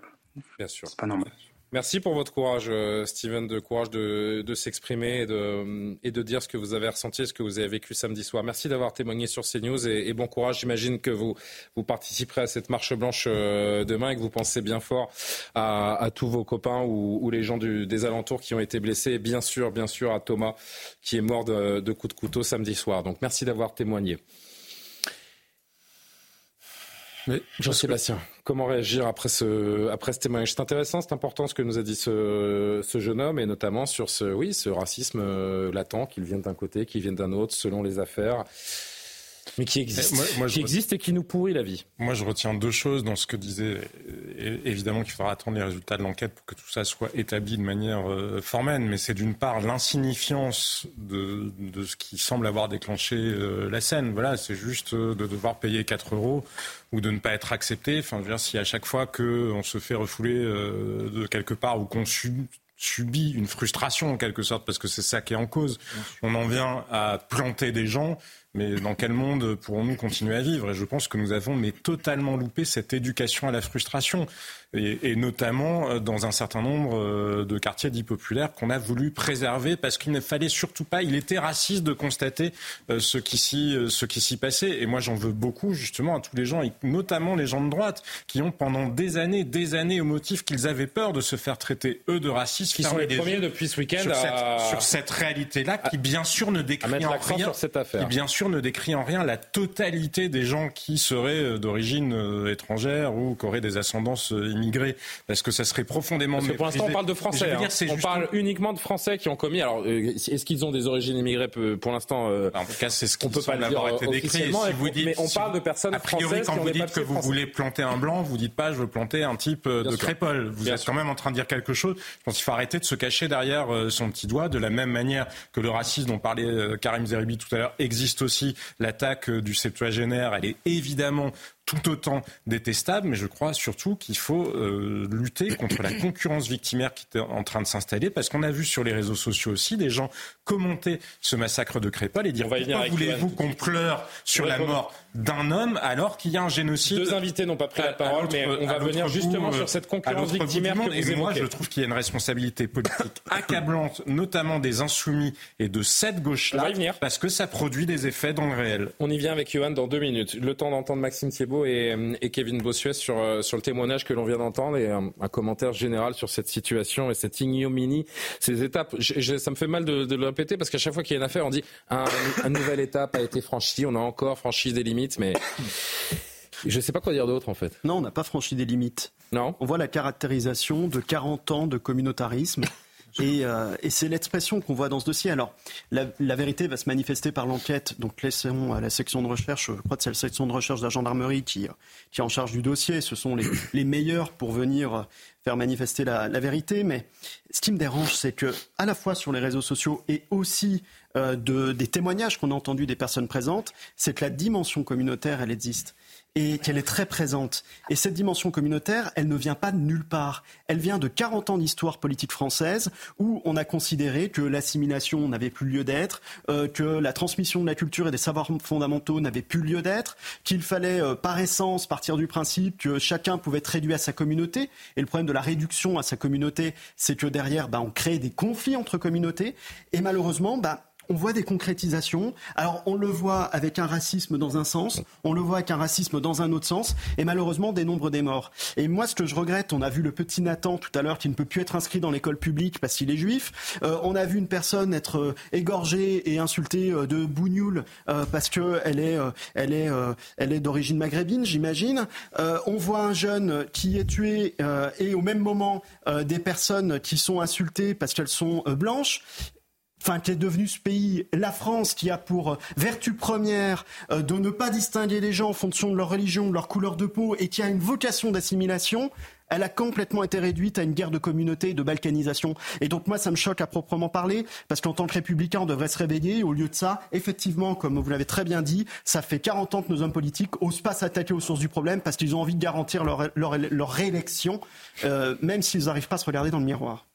A: Bien sûr.
U: C'est pas normal.
A: Merci pour votre courage, euh, Steven, de courage de, s'exprimer et de, et de dire ce que vous avez ressenti, ce que vous avez vécu samedi soir. Merci d'avoir témoigné sur CNews et, et bon courage. J'imagine que vous, vous participerez à cette marche blanche euh, demain et que vous pensez bien fort à, tous vos copains ou, les gens des alentours qui ont été blessés et bien sûr, bien sûr à Thomas qui est mort de, de coups de couteau samedi soir. Donc merci d'avoir témoigné. Jean-Sébastien, comment réagir après ce, après ce témoignage? C'est intéressant, c'est important ce que nous a dit ce, ce, jeune homme, et notamment sur ce, oui, ce racisme euh, latent, qu'il vienne d'un côté, qu'il vienne d'un autre, selon les affaires mais qui existe, moi, qui existe et qui nous pourrit la vie.
K: Moi, je retiens deux choses dans ce que disait. Évidemment qu'il faudra attendre les résultats de l'enquête pour que tout ça soit établi de manière euh, formelle, mais c'est d'une part l'insignifiance de, de, ce qui semble avoir déclenché euh, la scène. Voilà, c'est juste euh, de devoir payer 4 euros ou de ne pas être accepté. Enfin, je veux dire, si à chaque fois qu'on se fait refouler de quelque part ou qu'on subit une frustration en quelque sorte, parce que c'est ça qui est en cause. On en vient à planter des gens. Mais dans quel monde pourrons-nous continuer à vivre? Et je pense que nous avons mais totalement loupé cette éducation à la frustration et, notamment euh, dans un certain nombre euh, de quartiers dits populaires qu'on a voulu préserver parce qu'il ne fallait surtout pas, il était raciste de constater euh, ce qui s'y ce qui s'y passait. Et moi, j'en veux beaucoup justement à tous les gens, notamment les gens de droite, qui ont pendant des années, des années, au motif qu'ils avaient peur de se faire traiter eux de racistes,
A: qui sont les premiers depuis ce week-end
K: sur, cette, cette réalité-là, qui bien sûr ne décrit en rien,
A: sur cette affaire.
K: qui bien sûr ne décrit en rien la totalité des gens qui seraient d'origine étrangère ou qui auraient des ascendances immigrés Est-ce que ça serait profondément
A: Parce que pour l'instant, on parle de Français. Hein. on parle uniquement de Français qui ont commis. Alors, euh, est-ce qu'ils ont des origines immigrées Pour l'instant,
K: euh, en tout cas, c'est ce qu'on peut pas avoir été décrit. Si
A: vous dites, mais on parle de personnes a priori,
K: quand vous dites que vous voulez planter un blanc, vous dites pas je veux planter un type euh, de crépole. Vous êtes quand même en train de dire quelque chose. Je pense qu'il faut arrêter de se cacher derrière son petit doigt, de la même manière que le racisme dont parlait Karim Zeribi tout à l'heure existe aussi. L'attaque du septuagénaire, elle est évidemment tout autant détestable, mais je crois surtout qu'il faut euh, lutter contre la concurrence victimaire qui est en train de s'installer, parce qu'on a vu sur les réseaux sociaux aussi des gens commenter ce massacre de Crépol et dire pourquoi voulez-vous qu'on pleure sur la mort d'un homme alors qu'il y a un génocide
A: Deux invités n'ont pas pris la parole, mais on va venir justement sur cette concurrence victimaire que
K: Et moi, je trouve qu'il y a une responsabilité politique accablante, notamment des insoumis et de cette gauche-là, parce que ça produit des effets dans le réel.
A: On y vient avec Johan dans deux minutes. Le temps d'entendre Maxime Thiebaud et, et Kevin Bossuet sur, euh, sur le témoignage que l'on vient d'entendre et un, un, commentaire général sur cette situation et cette ignominie, ces étapes. ça me fait mal de, de le répéter parce qu'à chaque fois qu'il y a une affaire, on dit un, un nouvelle étape a été franchie, on a encore franchi des limites, mais je ne sais pas quoi dire d'autre en fait.
C: Non, on n'a pas franchi des limites.
A: Non.
C: On voit la caractérisation de 40 ans de communautarisme. Et, euh, et c'est l'expression qu'on voit dans ce dossier. Alors, la, la vérité va se manifester par l'enquête. Donc, laissons à la section de recherche, je crois que c'est la section de recherche de la gendarmerie qui, qui est en charge du dossier. Ce sont les, les meilleurs pour venir faire manifester la, la, vérité. Mais ce qui me dérange, c'est que, à la fois sur les réseaux sociaux et aussi euh, de, des témoignages qu'on a entendus des personnes présentes, c'est que la dimension communautaire, elle existe et qu'elle est très présente. Et cette dimension communautaire, elle ne vient pas de nulle part. Elle vient de 40 ans d'histoire politique française où on a considéré que l'assimilation n'avait plus lieu d'être, euh, que la transmission de la culture et des savoirs fondamentaux n'avait plus lieu d'être, qu'il fallait euh, par essence partir du principe que chacun pouvait être réduit à sa communauté. Et le problème de la réduction à sa communauté, c'est que derrière, bah, on crée des conflits entre communautés. Et malheureusement, bah, on voit des concrétisations. Alors on le voit avec un racisme dans un sens, on le voit avec un racisme dans un autre sens, et malheureusement des nombres des morts. Et moi, ce que je regrette, on a vu le petit Nathan tout à l'heure qui ne peut plus être inscrit dans l'école publique parce qu'il est juif. Euh, on a vu une personne être euh, égorgée et insultée euh, de bougnoul euh, parce que elle est, elle est, elle est d'origine maghrébine, j'imagine. on voit un jeune qui est tué et au même moment des personnes qui sont insultées parce qu'elles sont blanches enfin qui est devenu ce pays, la France, qui a pour vertu première euh, de ne pas distinguer les gens en fonction de leur religion, de leur couleur de peau, et qui a une vocation d'assimilation, elle a complètement été réduite à une guerre de communauté et de balkanisation. Et donc moi, ça me choque à proprement parler, parce qu'en tant que républicain, on devrait se réveiller. Au lieu de ça, effectivement, comme vous l'avez très bien dit, ça fait 40 ans que nos hommes politiques osent pas s'attaquer aux sources du problème, parce qu'ils ont envie de garantir leur, leur, leur réélection, euh, même s'ils n'arrivent pas à se regarder dans le miroir.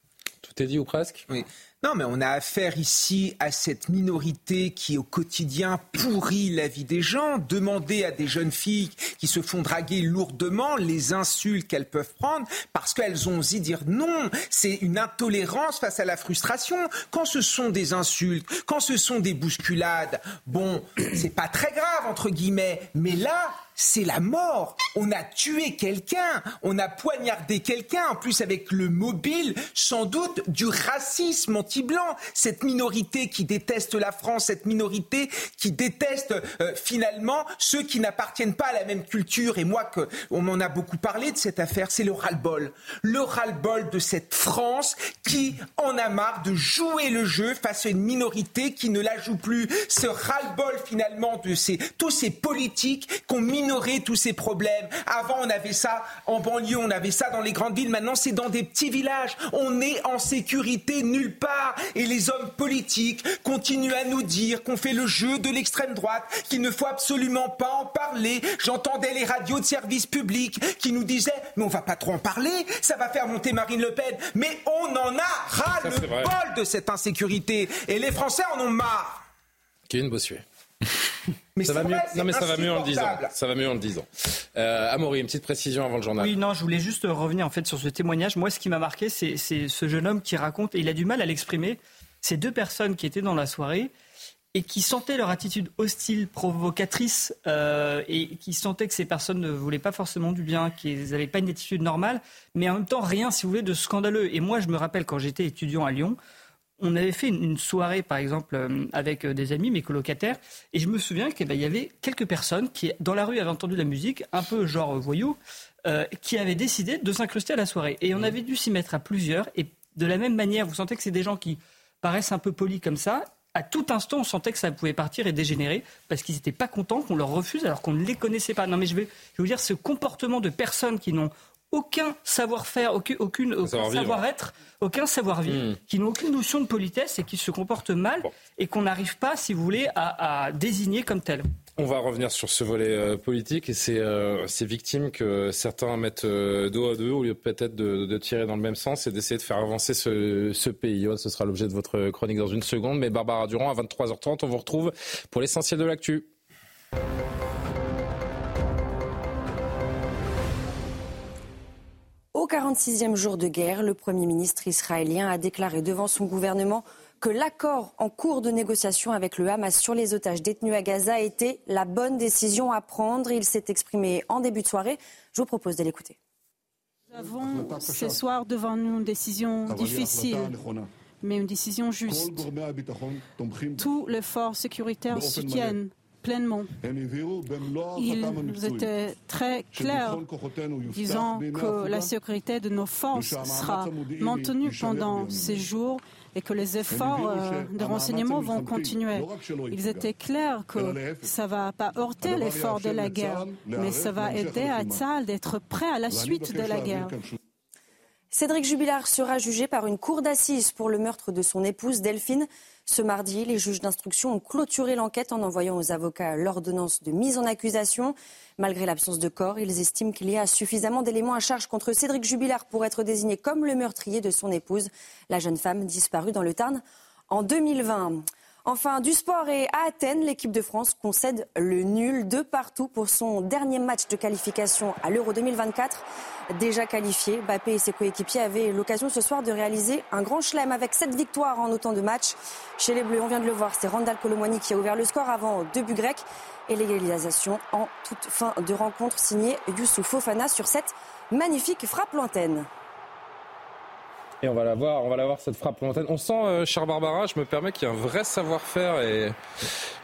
A: Tout est dit ou presque?
L: Oui. Non, mais on a affaire ici à cette minorité qui, au quotidien, pourrit la vie des gens. Demander à des jeunes filles qui se font draguer lourdement les insultes qu'elles peuvent prendre parce qu'elles ont osé dire non. C'est une intolérance face à la frustration. Quand ce sont des insultes, quand ce sont des bousculades, bon, c'est pas très grave, entre guillemets. Mais là, c'est la mort. On a tué quelqu'un, on a poignardé quelqu'un, en plus avec le mobile, sans doute du racisme anti-blanc. Cette minorité qui déteste la France, cette minorité qui déteste euh, finalement ceux qui n'appartiennent pas à la même culture. Et moi, que, on m'en a beaucoup parlé de cette affaire, c'est le ras-le-bol. Le ras-le-bol de cette France qui en a marre de jouer le jeu face à une minorité qui ne la joue plus. Ce ras-le-bol finalement de ces, tous ces politiques qu'on minorer tous ces problèmes. Avant, on avait ça en banlieue, on avait ça dans les grandes villes. Maintenant, c'est dans des petits villages. On est en sécurité nulle part. Et les hommes politiques continuent à nous dire qu'on fait le jeu de l'extrême droite, qu'il ne faut absolument pas en parler. J'entendais les radios de service public qui nous disaient mais on va pas trop en parler, ça va faire monter Marine Le Pen. Mais on en a ras le bol de cette insécurité. Et les Français en ont marre.
A: Kevin Bossuet. Mais ça va mieux. Non, mais ça va mieux en le disant. Ça va mieux en le disant. Euh, Amaury, une petite précision avant le journal.
T: Oui, non, je voulais juste revenir en fait sur ce témoignage. Moi, ce qui m'a marqué, c'est ce jeune homme qui raconte, et il a du mal à l'exprimer, ces deux personnes qui étaient dans la soirée et qui sentaient leur attitude hostile, provocatrice, euh, et qui sentaient que ces personnes ne voulaient pas forcément du bien, qu'ils n'avaient pas une attitude normale, mais en même temps rien, si vous voulez, de scandaleux. Et moi, je me rappelle quand j'étais étudiant à Lyon, on avait fait une soirée, par exemple, euh, avec des amis, mes colocataires, et je me souviens qu'il ben, y avait quelques personnes qui, dans la rue, avaient entendu la musique, un peu genre voyou, euh, qui avaient décidé de s'incruster à la soirée. Et on avait dû s'y mettre à plusieurs, et de la même manière, vous sentez que c'est des gens qui paraissent un peu polis comme ça, à tout instant, on sentait que ça pouvait partir et dégénérer parce qu'ils n'étaient pas contents qu'on leur refuse alors qu'on ne les connaissait pas. Non, mais je vais, je vais vous dire, ce comportement de personnes qui n'ont aucun savoir-faire, aucune, aucun savoir-être, aucun savoir-vivre,
A: Hmm.
T: qui n'ont aucune notion de politesse et qui se comportent mal et qu'on n'arrive pas, si vous voulez, à, à désigner comme tel.
A: On va revenir sur ce volet euh, politique et ces, euh, ces, victimes que certains mettent euh, dos à dos au lieu peut-être de, de, tirer dans le même sens et d'essayer de faire avancer ce, ce pays. ce sera l'objet de votre chronique dans une seconde. Mais Barbara Durand, à 23h30, on vous retrouve pour l'essentiel de l'actu.
B: Au 46e jour de guerre, le Premier ministre israélien a déclaré devant son gouvernement que l'accord en cours de négociation avec le Hamas sur les otages détenus à Gaza était la bonne décision à prendre. Il s'est exprimé en début de soirée. Je vous propose de l'écouter.
D: Nous avons ce soir devant nous une décision difficile, mais une décision juste. Tous les forces sécuritaires soutiennent pleinement. Ils étaient très clairs, disant que la sécurité de nos forces sera maintenue pendant ces jours et que les efforts euh, de renseignement vont continuer. Ils étaient clairs que ça ne va pas heurter l'effort de la guerre, mais ça va aider à Tzal d'être prêt à la suite de la guerre.
B: Cédric Jubilard sera jugé par une cour d'assises pour le meurtre de son épouse Delphine. Ce mardi, les juges d'instruction ont clôturé l'enquête en envoyant aux avocats l'ordonnance de mise en accusation. Malgré l'absence de corps, ils estiment qu'il y a suffisamment d'éléments à charge contre Cédric Jubilard pour être désigné comme le meurtrier de son épouse, la jeune femme disparue dans le Tarn en 2020. Enfin, du sport et à Athènes, l'équipe de France concède le nul de partout pour son dernier match de qualification à l'Euro 2024 déjà qualifié. Bappé et ses coéquipiers avaient l'occasion ce soir de réaliser un grand chelem avec sept victoires en autant de matchs. Chez les Bleus, on vient de le voir, c'est Randall Colomwani qui a ouvert le score avant deux buts grecs et l'égalisation en toute fin de rencontre signée Youssouf Fofana sur cette magnifique frappe lointaine.
A: Et on va la voir, on va la voir cette frappe lointaine. On sent, euh, cher Barbara, je me permets qu'il y a un vrai savoir-faire et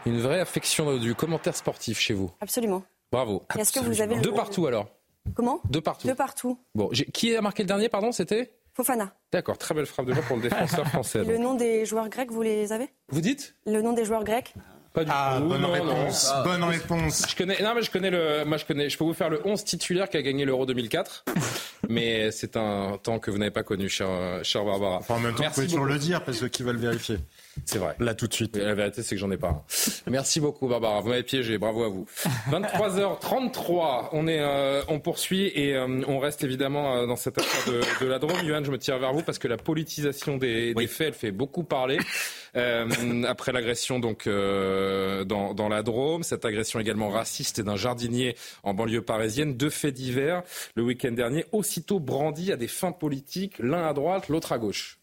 A: une vraie affection du commentaire sportif chez vous.
B: Absolument.
A: Bravo.
B: Est-ce que vous avez
A: de partout alors
B: Comment
A: De partout.
B: De partout.
A: Bon, qui a marqué le dernier, pardon C'était
B: Fofana.
A: D'accord, très belle frappe de joie pour le défenseur français.
B: le nom des joueurs grecs, vous les avez
A: Vous dites
B: Le nom des joueurs grecs
A: pas du
K: ah, bonne réponse. bonne réponse.
A: Je connais, non, mais je connais le, moi je connais, je peux vous faire le 11 titulaire qui a gagné l'Euro 2004. mais c'est un temps que vous n'avez pas connu, cher, cher Barbara.
K: Enfin, en même temps, vous pouvez toujours le dire parce que qui va le vérifier?
A: C'est vrai.
K: Là, tout de suite.
A: La vérité, c'est que j'en ai pas. Merci beaucoup, Barbara. Vous m'avez piégé. Bravo à vous. 23h33. On est, euh, on poursuit et euh, on reste évidemment euh, dans cette affaire de, la Drôme. Yohan, je me tire vers vous parce que la politisation des, faits, elle fait beaucoup parler. après l'agression donc dans, dans la Drôme, cette agression également raciste d'un jardinier en banlieue parisienne, deux faits divers le week-end dernier, aussitôt brandis à des fins politiques, l'un à droite, l'autre à gauche.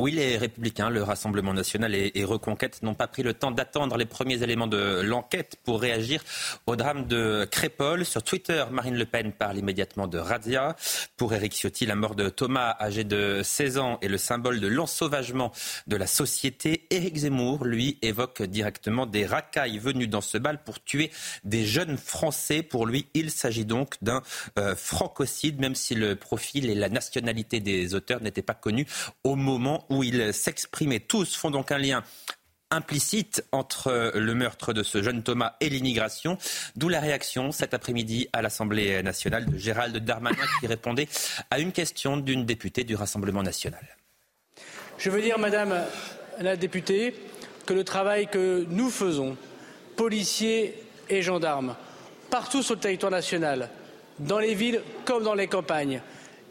J: Oui, les Républicains, le Rassemblement national et, Reconquête n'ont pas pris le temps d'attendre les premiers éléments de l'enquête pour réagir au drame de Crépole. Sur Twitter, Marine Le Pen parle immédiatement de razzia. Pour Éric Ciotti, la mort de Thomas, âgé de 16 ans, est le symbole de l'ensauvagement de la société. Éric Zemmour, lui, évoque directement des racailles venues dans ce bal pour tuer des jeunes Français. Pour lui, il s'agit donc d'un euh, francocide, même si le profil et la nationalité des auteurs n'étaient pas connus au moment où ils s'exprimaient tous font donc un lien implicite entre le meurtre de ce jeune Thomas et l'immigration, d'où la réaction cet après-midi à l'Assemblée nationale de Gérald Darmanin qui répondait à une question d'une députée du Rassemblement national.
V: Je veux dire, Madame la députée, que le travail que nous faisons, policiers et gendarmes, partout sur le territoire national, dans les villes comme dans les campagnes,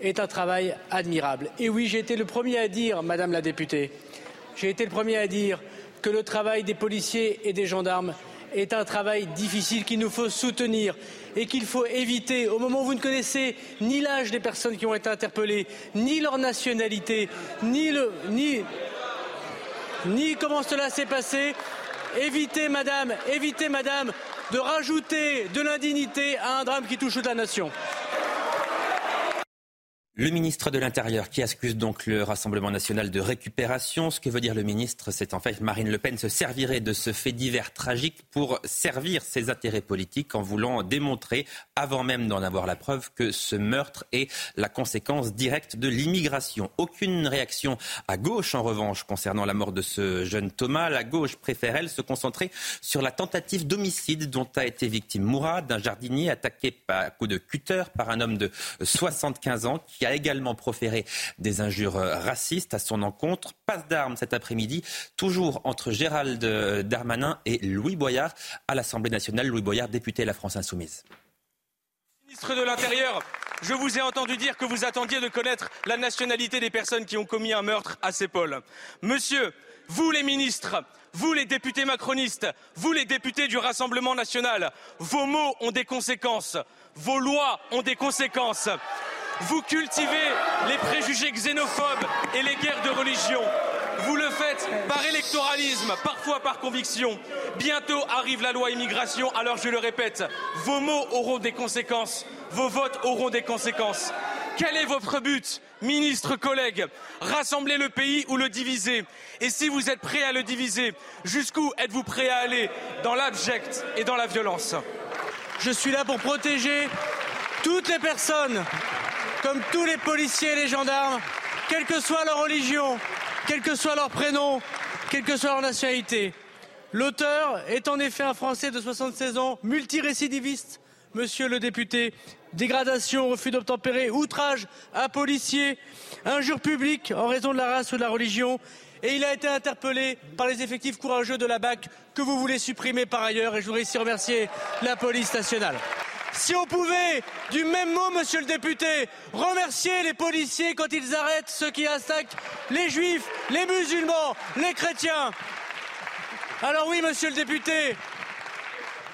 V: est un travail admirable. Et oui, j'ai été le premier à dire, Madame la députée, j'ai été le premier à dire que le travail des policiers et des gendarmes est un travail difficile qu'il nous faut soutenir et qu'il faut éviter, au moment où vous ne connaissez ni l'âge des personnes qui ont été interpellées, ni leur nationalité, ni, comment cela s'est passé, évitez, Madame, évitez, Madame, de rajouter de l'indignité à un drame qui touche toute la nation.
J: Le ministre de l'Intérieur qui accuse donc le Rassemblement national de récupération. Ce que veut dire le ministre, c'est en fait Marine Le Pen se servirait de ce fait divers tragique pour servir ses intérêts politiques en voulant démontrer, avant même d'en avoir la preuve, que ce meurtre est la conséquence directe de l'immigration. Aucune réaction à gauche, en revanche, concernant la mort de ce jeune Thomas. La gauche préfère, elle, se concentrer sur la tentative d'homicide dont a été victime Mourad, un jardinier attaqué à coup de cutter par un homme de 75 ans qui a a également proféré des injures racistes à son encontre. Passe d'armes cet après-midi, toujours entre Gérald Darmanin et Louis Boyard à l'Assemblée nationale. Louis Boyard, député de la France Insoumise.
W: Ministre de l'Intérieur, je vous ai entendu dire que vous attendiez de connaître la nationalité des personnes qui ont commis un meurtre à Sépol. Monsieur, vous les ministres, vous les députés macronistes, vous les députés du Rassemblement national, vos mots ont des conséquences, vos lois ont des conséquences. Vous cultivez les préjugés xénophobes et les guerres de religion. Vous le faites par électoralisme, parfois par conviction. Bientôt arrive la loi immigration, alors je le répète, vos mots auront des conséquences, vos votes auront des conséquences. Quel est votre but, ministre, collègues Rassembler le pays ou le diviser? Et si vous êtes prêts à le diviser, jusqu'où êtes-vous prêts à aller Dans l'abject et dans la violence? Je suis là pour protéger toutes les personnes, comme tous les policiers et les gendarmes, quelle que soit leur religion, quel que soit leur prénom, quelle que soit leur nationalité. L'auteur est en effet un Français de 76 ans, multirécidiviste, monsieur le député. Dégradation, refus d'obtempérer, outrage à policier, injure publique en raison de la race ou de la religion. Et il a été interpellé par les effectifs courageux de la BAC que vous voulez supprimer par ailleurs. Et je voudrais ici remercier la police nationale. Si on pouvait, du même mot, monsieur le député, remercier les policiers quand ils arrêtent ceux qui attaquent les juifs, les musulmans, les chrétiens. Alors oui, monsieur le député,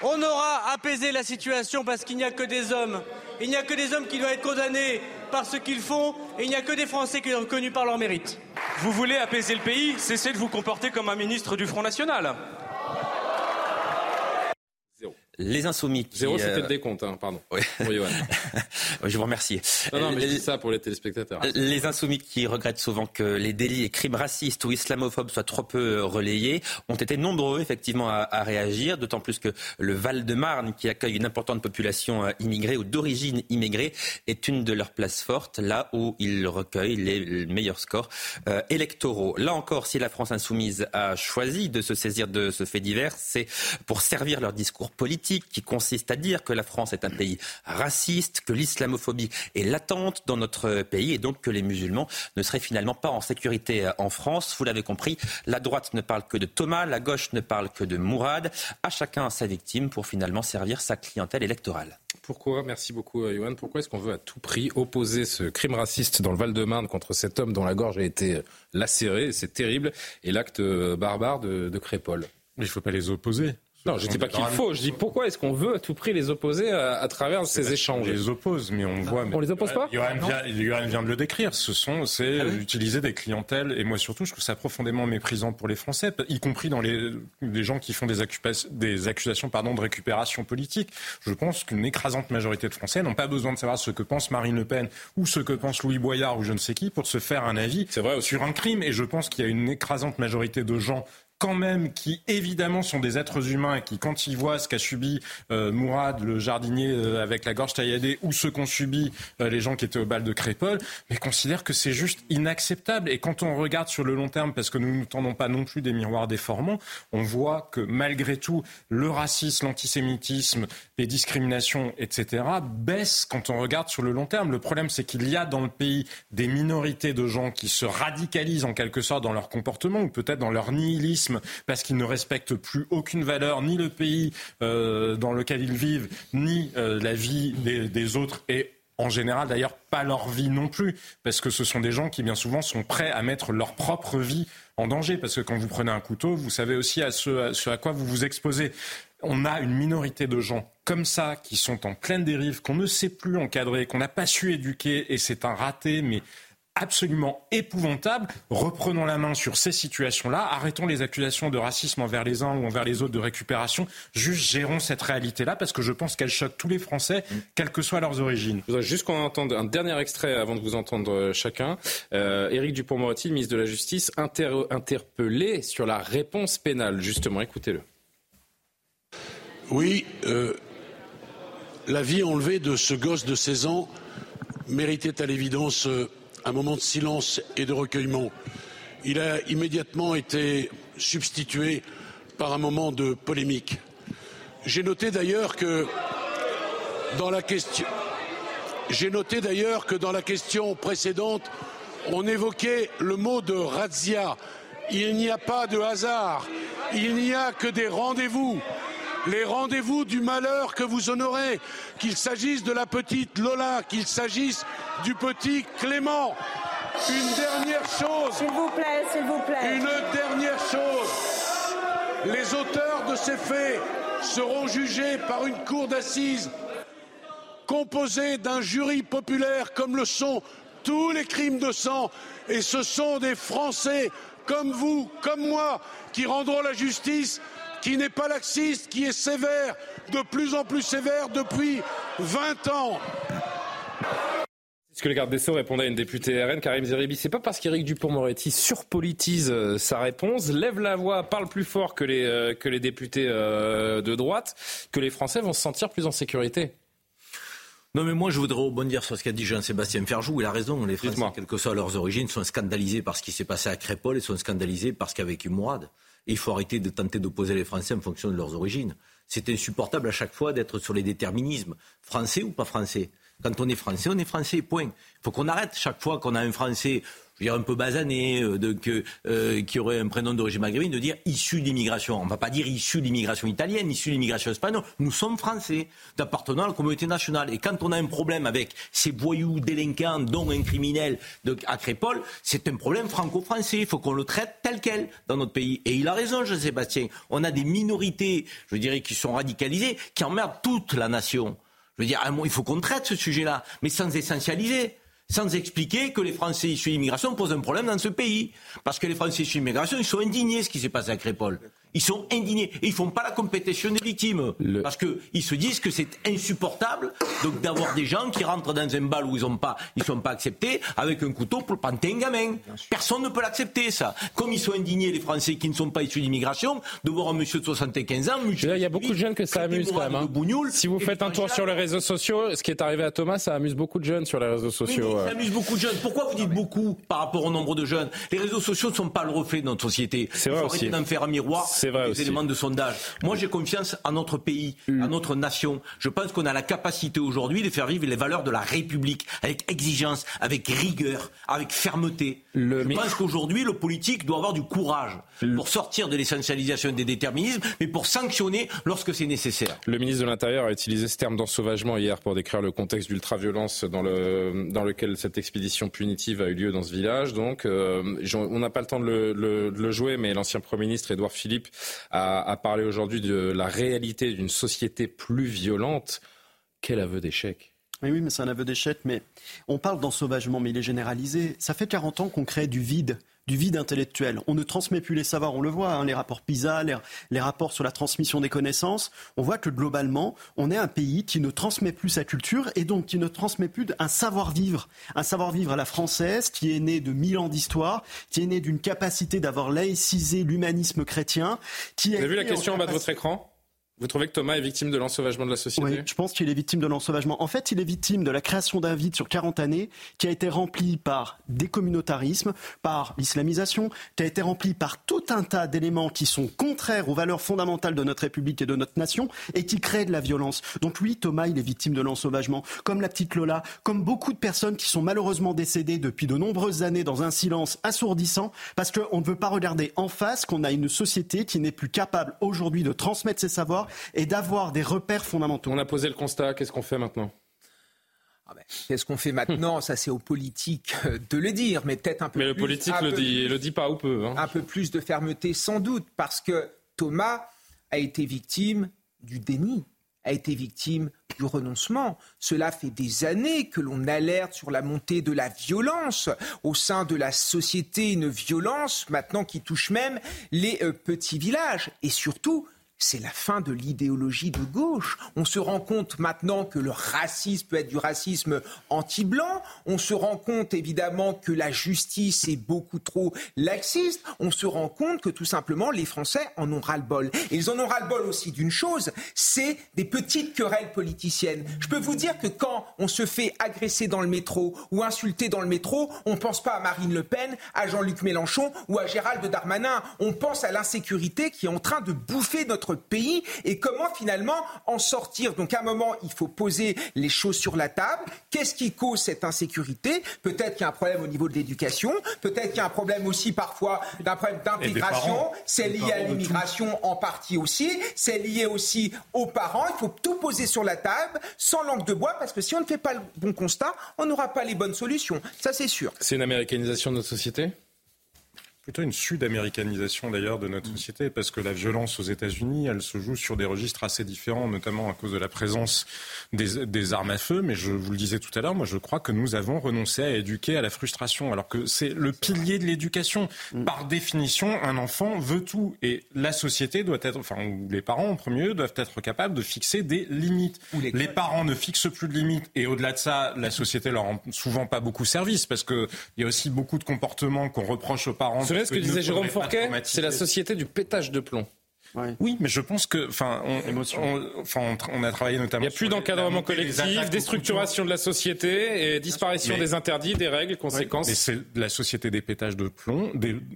W: on aura apaisé la situation parce qu'il n'y a que des hommes. Il n'y a que des hommes qui doivent être condamnés par ce qu'ils font et il n'y a que des Français qui sont reconnus par leur mérite. Vous voulez apaiser le pays Cessez de vous comporter comme un ministre du Front National.
J: Les insoumis.
A: Zéro, c'était le euh, décompte, hein, pardon. Oui.
J: je vous remercie.
A: Non, non, mais je dis ça pour les téléspectateurs.
J: Les insoumis qui regrettent souvent que les délits et crimes racistes ou islamophobes soient trop peu relayés ont été nombreux, effectivement, à, à réagir, d'autant plus que le Val-de-Marne, qui accueille une importante population euh, immigrée ou d'origine immigrée, est une de leurs places fortes, là où ils recueillent les meilleurs scores euh, électoraux. Là encore, si la France insoumise a choisi de se saisir de ce fait divers, c'est pour servir leur discours politique qui consiste à dire que la France est un pays raciste, que l'islamophobie est latente dans notre pays et donc que les musulmans ne seraient finalement pas en sécurité en France. Vous l'avez compris, la droite ne parle que de Thomas, la gauche ne parle que de Mourad. À chacun sa victime pour finalement servir sa clientèle électorale.
A: Pourquoi, merci beaucoup Yohan, pourquoi est-ce qu'on veut à tout prix opposer ce crime raciste dans le Val-de-Marne contre cet homme dont la gorge a été lacérée, c'est terrible, et l'acte barbare de, de Crépol
K: il ne faut pas les opposer.
A: Non, je dis pas qu'il faut. Je dis pourquoi est-ce qu'on veut à tout prix les opposer à, travers ces échanges
K: On les oppose, mais on voit.
A: On les oppose pas
K: Johan vient, vient, de le décrire. Ce sont, c'est ah utiliser des clientèles. Et moi surtout, je trouve ça profondément méprisant pour les Français, y compris dans les, les gens qui font des, des accusations, pardon, de récupération politique. Je pense qu'une écrasante majorité de Français n'ont pas besoin de savoir ce que pense Marine Le Pen ou ce que pense Louis Boyard ou je ne sais qui pour se faire un avis
A: vrai
K: sur un crime. Et je pense qu'il y a une écrasante majorité de gens quand même, qui évidemment sont des êtres humains et qui, quand ils voient ce qu'a subi euh, Mourad, le jardinier euh, avec la gorge tailladée, ou ce qu'ont subi euh, les gens qui étaient au bal de Crépole, mais considèrent que c'est juste inacceptable. Et quand on regarde sur le long terme, parce que nous ne tendons pas non plus des miroirs déformants, on voit que malgré tout, le racisme, l'antisémitisme, les discriminations, etc., baissent quand on regarde sur le long terme. Le problème, c'est qu'il y a dans le pays des minorités de gens qui se radicalisent en quelque sorte dans leur comportement, ou peut-être dans leur nihilisme parce qu'ils ne respectent plus aucune valeur, ni le pays euh, dans lequel ils vivent, ni euh, la vie des, autres et en général d'ailleurs pas leur vie non plus, parce que ce sont des gens qui bien souvent sont prêts à mettre leur propre vie en danger, parce que quand vous prenez un couteau, vous savez aussi à ce, à quoi vous vous exposez. On a une minorité de gens comme ça qui sont en pleine dérive, qu'on ne sait plus encadrer, qu'on n'a pas su éduquer, et c'est un raté, mais absolument épouvantable. Reprenons la main sur ces situations-là. Arrêtons les accusations de racisme envers les uns ou envers les autres de récupération. Juste gérons cette réalité-là parce que je pense qu'elle choque tous les Français, quelles que soient leurs origines.
A: Je voudrais juste qu'on entende un dernier extrait avant de vous entendre euh, chacun. Euh, Éric Dupont-Moretti, ministre de la Justice, interpellé sur la réponse pénale. Justement, écoutez-le.
X: Oui, euh, la vie enlevée de ce gosse de 16 ans méritait à l'évidence euh, un moment de silence et de recueillement. Il a immédiatement été substitué par un moment de polémique. J'ai noté d'ailleurs que dans la question précédente, on évoquait le mot de razzia. Il n'y a pas de hasard, il n'y a que des rendez-vous. Les rendez-vous du malheur que vous honorez, qu'il s'agisse de la petite Lola, qu'il s'agisse du petit Clément. Une dernière chose.
Y: S'il vous plaît, s'il vous plaît.
X: Une dernière chose. Les auteurs de ces faits seront jugés par une cour d'assises composée d'un jury populaire comme le sont tous les crimes de sang. Et ce sont des Français comme vous, comme moi, qui rendront la justice, qui n'est pas laxiste, qui est sévère, de plus en plus sévère depuis 20 ans.
A: Ce que le garde des Sceaux répondait à une députée RN, Karim Zeribi, c'est pas parce qu'Éric Dupont-Moretti surpolitise euh, sa réponse, lève la voix, parle plus fort que les, euh, que les députés euh, de droite, que les Français vont se sentir plus en sécurité.
I: Non, mais moi, je voudrais rebondir sur ce qu'a dit Jean-Sébastien Ferjou. Il a raison. Les Français, quelles que soient leurs origines, sont scandalisés par ce qui s'est passé à Crépol et sont scandalisés par ce qu'a vécu Mourad. Et il faut arrêter de tenter d'opposer les Français en fonction de leurs origines. C'est insupportable à chaque fois d'être sur les déterminismes. Français ou pas français Quand on est français, on est français, point. Il faut qu'on arrête chaque fois qu'on a un français je veux dire, un peu basané, euh, euh, qui aurait un prénom d'origine maghrébine, de dire issu d'immigration. On ne va pas dire issu d'immigration italienne, issu d'immigration espagnole. Nous sommes français, d'appartenant à la communauté nationale. Et quand on a un problème avec ces voyous délinquants, dont un criminel de, à Crépole, c'est un problème franco-français. Il faut qu'on le traite tel quel dans notre pays. Et il a raison, Jean-Sébastien. On a des minorités, je dirais, qui sont radicalisées, qui emmerdent toute la nation. Je veux dire, il faut qu'on traite ce sujet-là, mais sans essentialiser sans expliquer que les Français issus d'immigration posent un problème dans ce pays. Parce que les Français issus d'immigration, ils sont indignés de ce qui s'est passé à Crépole. Ils sont indignés. Et ils font pas la compétition des victimes. Parce qu'ils se disent que c'est insupportable donc d'avoir des gens qui rentrent dans un bal où ils ne pas, ils sont pas acceptés avec un couteau pour panter un gamin. Personne ne peut l'accepter, ça. Comme ils sont indignés, les Français qui ne sont pas issus d'immigration, de voir un monsieur de 75 ans,
A: Il y a beaucoup de jeunes que ça amuse quand même. Hein. Si vous faites un tour sur les réseaux sociaux, ce qui est arrivé à Thomas, ça amuse beaucoup de jeunes sur les réseaux sociaux.
I: ça amuse beaucoup de jeunes. Pourquoi vous dites beaucoup par rapport au nombre de jeunes? Les réseaux sociaux ne sont pas le reflet de notre société.
A: C'est vrai aussi.
I: d'en faire un miroir
A: c'est vrai
I: des éléments de sondage. Moi, j'ai confiance à notre pays, mm. à notre nation. Je pense qu'on a la capacité aujourd'hui de faire vivre les valeurs de la République avec exigence, avec rigueur, avec fermeté. Je pense qu'aujourd'hui, le politique doit avoir du courage pour sortir de l'essentialisation des déterminismes, mais pour sanctionner lorsque c'est nécessaire.
A: Le ministre de l'Intérieur a utilisé ce terme d'ensauvagement hier pour décrire le contexte d'ultraviolence dans, le, dans lequel cette expédition punitive a eu lieu dans ce village. Donc, euh, on n'a pas le temps de le, de le jouer, mais l'ancien Premier ministre Édouard Philippe à, parler aujourd'hui de la réalité d'une société plus violente. Quel aveu d'échec
C: oui, oui, mais c'est un aveu d'échec. Mais on parle d'ensauvagement, mais il est généralisé. Ça fait 40 ans qu'on crée du vide du vide intellectuel. On ne transmet plus les savoirs, on le voit, hein, les rapports PISA, les, rapports sur la transmission des connaissances. On voit que globalement, on est un pays qui ne transmet plus sa culture et donc qui ne transmet plus un savoir-vivre. Un savoir-vivre à la française qui est né de mille ans d'histoire, qui est né d'une capacité d'avoir laïcisé l'humanisme chrétien. Qui
A: Vous avez vu la question en bas de votre écran? Vous trouvez que Thomas est victime de l'ensauvagement de la société
C: Oui, je pense qu'il est victime de l'ensauvagement. En fait, il est victime de la création d'un vide sur 40 années qui a été rempli par des communautarismes, par l'islamisation, qui a été rempli par tout un tas d'éléments qui sont contraires aux valeurs fondamentales de notre République et de notre nation et qui créent de la violence. Donc oui, Thomas, il est victime de l'ensauvagement, comme la petite Lola, comme beaucoup de personnes qui sont malheureusement décédées depuis de nombreuses années dans un silence assourdissant parce qu'on ne veut pas regarder en face qu'on a une société qui n'est plus capable aujourd'hui de transmettre ses savoirs et d'avoir des repères fondamentaux.
A: On a posé le constat, qu'est-ce qu'on fait maintenant?
L: Ah ben, Qu'est-ce qu'on fait maintenant? Ça, c'est aux politiques euh, de le dire, mais peut-être un peu
A: mais
L: plus.
A: Mais le politique le dit, le dit pas ou peu. Hein.
L: Un peu plus de fermeté, sans doute, parce que Thomas a été victime du déni, a été victime du renoncement. Cela fait des années que l'on alerte sur la montée de la violence au sein de la société, une violence maintenant qui touche même les euh, petits villages. Et surtout, c'est la fin de l'idéologie de gauche. On se rend compte maintenant que le racisme peut être du racisme anti-blanc. On se rend compte évidemment que la justice est beaucoup trop laxiste. On se rend compte que tout simplement les Français en ont ras-le-bol. Et ils en ont ras-le-bol aussi d'une chose, c'est des petites querelles politiciennes. Je peux vous dire que quand on se fait agresser dans le métro ou insulter dans le métro, on ne pense pas à Marine Le Pen, à Jean-Luc Mélenchon ou à Gérald Darmanin. On pense à l'insécurité qui est en train de bouffer notre notre pays et comment finalement en sortir. Donc à un moment, il faut poser les choses sur la table. Qu'est-ce qui cause cette insécurité? Peut-être qu'il y a un problème au niveau de l'éducation, peut-être qu'il y a un problème aussi parfois d'un problème d'intégration. C'est lié à l'immigration en partie aussi. C'est lié aussi aux parents. Il faut tout poser sur la table sans langue de bois parce que si on ne fait pas le bon constat, on n'aura pas les bonnes solutions. Ça, c'est sûr.
A: C'est une américanisation de notre société?
K: Plutôt une sud-américanisation d'ailleurs de notre société, parce que la violence aux États-Unis, elle se joue sur des registres assez différents, notamment à cause de la présence des, armes à feu. Mais je vous le disais tout à l'heure, moi je crois que nous avons renoncé à éduquer à la frustration, alors que c'est le pilier de l'éducation. Mm. Par définition, un enfant veut tout, et la société doit être, enfin, ou les parents en premier lieu doivent être capables de fixer des limites. Les parents ne fixent plus de limites, et au-delà de ça, la société leur rend souvent pas beaucoup service, parce qu'il y a aussi beaucoup de comportements qu'on reproche aux parents
A: savez ce que disait Jérôme Fourquet C'est la société du pétage de plomb.
K: Oui, mais je pense que, enfin, on, on, a travaillé notamment.
A: Il n'y a plus d'encadrement collectif, déstructuration de la société et disparition des interdits, des règles, conséquences.
K: Et c'est la société des pétages de plomb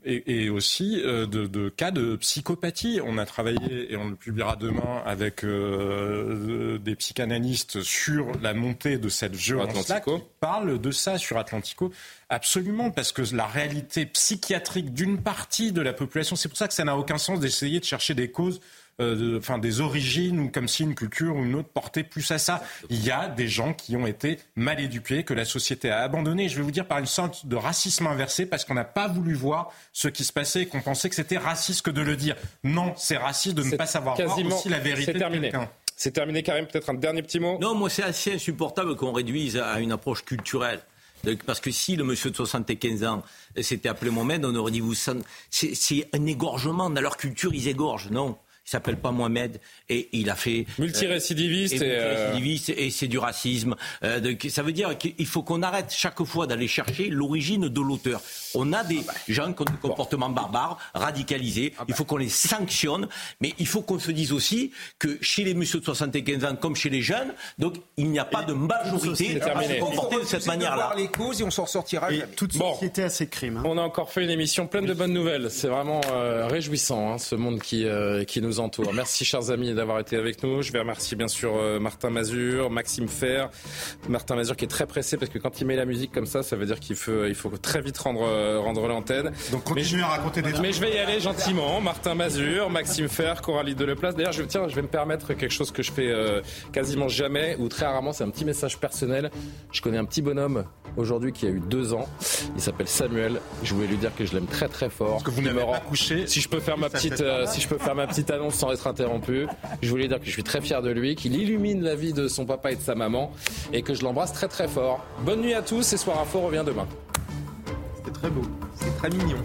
K: et, aussi euh, de, cas de psychopathie. On a travaillé et on le publiera demain avec euh, des psychanalystes sur la montée de cette violence-là parle de ça sur Atlantico. Absolument, parce que la réalité psychiatrique d'une partie de la population, c'est pour ça que ça n'a aucun sens d'essayer de chercher des causes euh, enfin des origines ou comme si une culture ou une autre portait plus à ça. Il y a des gens qui ont été mal éduqués, que la société a abandonné. Je vais vous dire par une sorte de racisme inversé parce qu'on n'a pas voulu voir ce qui se passait et qu'on pensait que c'était raciste que de le dire. Non, c'est raciste de ne pas savoir voir aussi la vérité.
A: C'est terminé. C'est terminé, Karim. Peut-être un dernier petit mot.
I: Non, moi c'est assez insupportable qu'on réduise à une approche culturelle. Parce que si le monsieur de 75 ans s'était appelé Mohamed, on aurait dit vous c'est un égorgement. Dans leur culture, ils égorgent. Non. Il s'appelle pas Mohamed et il a fait
A: multirécidiviste
I: euh, et, et, c'est du racisme. Euh, ça veut dire qu'il faut qu'on arrête chaque fois d'aller chercher l'origine de l'auteur. On a des gens qui ont des comportements barbares, radicalisés. Il faut qu'on les sanctionne, mais il faut qu'on se dise aussi que chez les messieurs de 75 ans comme chez les jeunes, donc il n'y a pas de majorité à se comporter de cette manière-là.
L: les causes et on s'en sortira.
C: toute société a ses crimes. Hein.
A: On a encore fait une émission pleine de bonnes nouvelles. C'est vraiment euh, réjouissant hein, ce monde qui qui nous entoure. Merci, chers amis, d'avoir été avec nous. Je vais remercier bien sûr euh, Martin Mazur, Maxime Fer. Martin Mazur qui est très pressé parce que quand il met la musique comme ça, ça veut dire qu'il faut, il faut très vite rendre, euh, rendre l'antenne.
K: Donc continuez à raconter des trucs.
A: Mais je vais y aller gentiment. Martin Mazur, Maxime Fer, Coralie Deleplace. D'ailleurs, je, tiens, je vais me permettre quelque chose que je fais euh, quasiment jamais ou très rarement. C'est un petit message personnel. Je connais un petit bonhomme aujourd'hui qui a eu deux ans. Il s'appelle Samuel. Je voulais lui dire que je l'aime très très fort. Parce
K: que vous n'avez pas couché.
A: Si je peux faire ma petite, si je peux faire ma petite annonce sans être interrompu, je voulais dire que je suis très fier de lui, qu'il illumine la vie de son papa et de sa maman et que je l'embrasse très très fort. Bonne nuit à tous et Soir Info revient demain.
L: C'est très beau, c'est très mignon.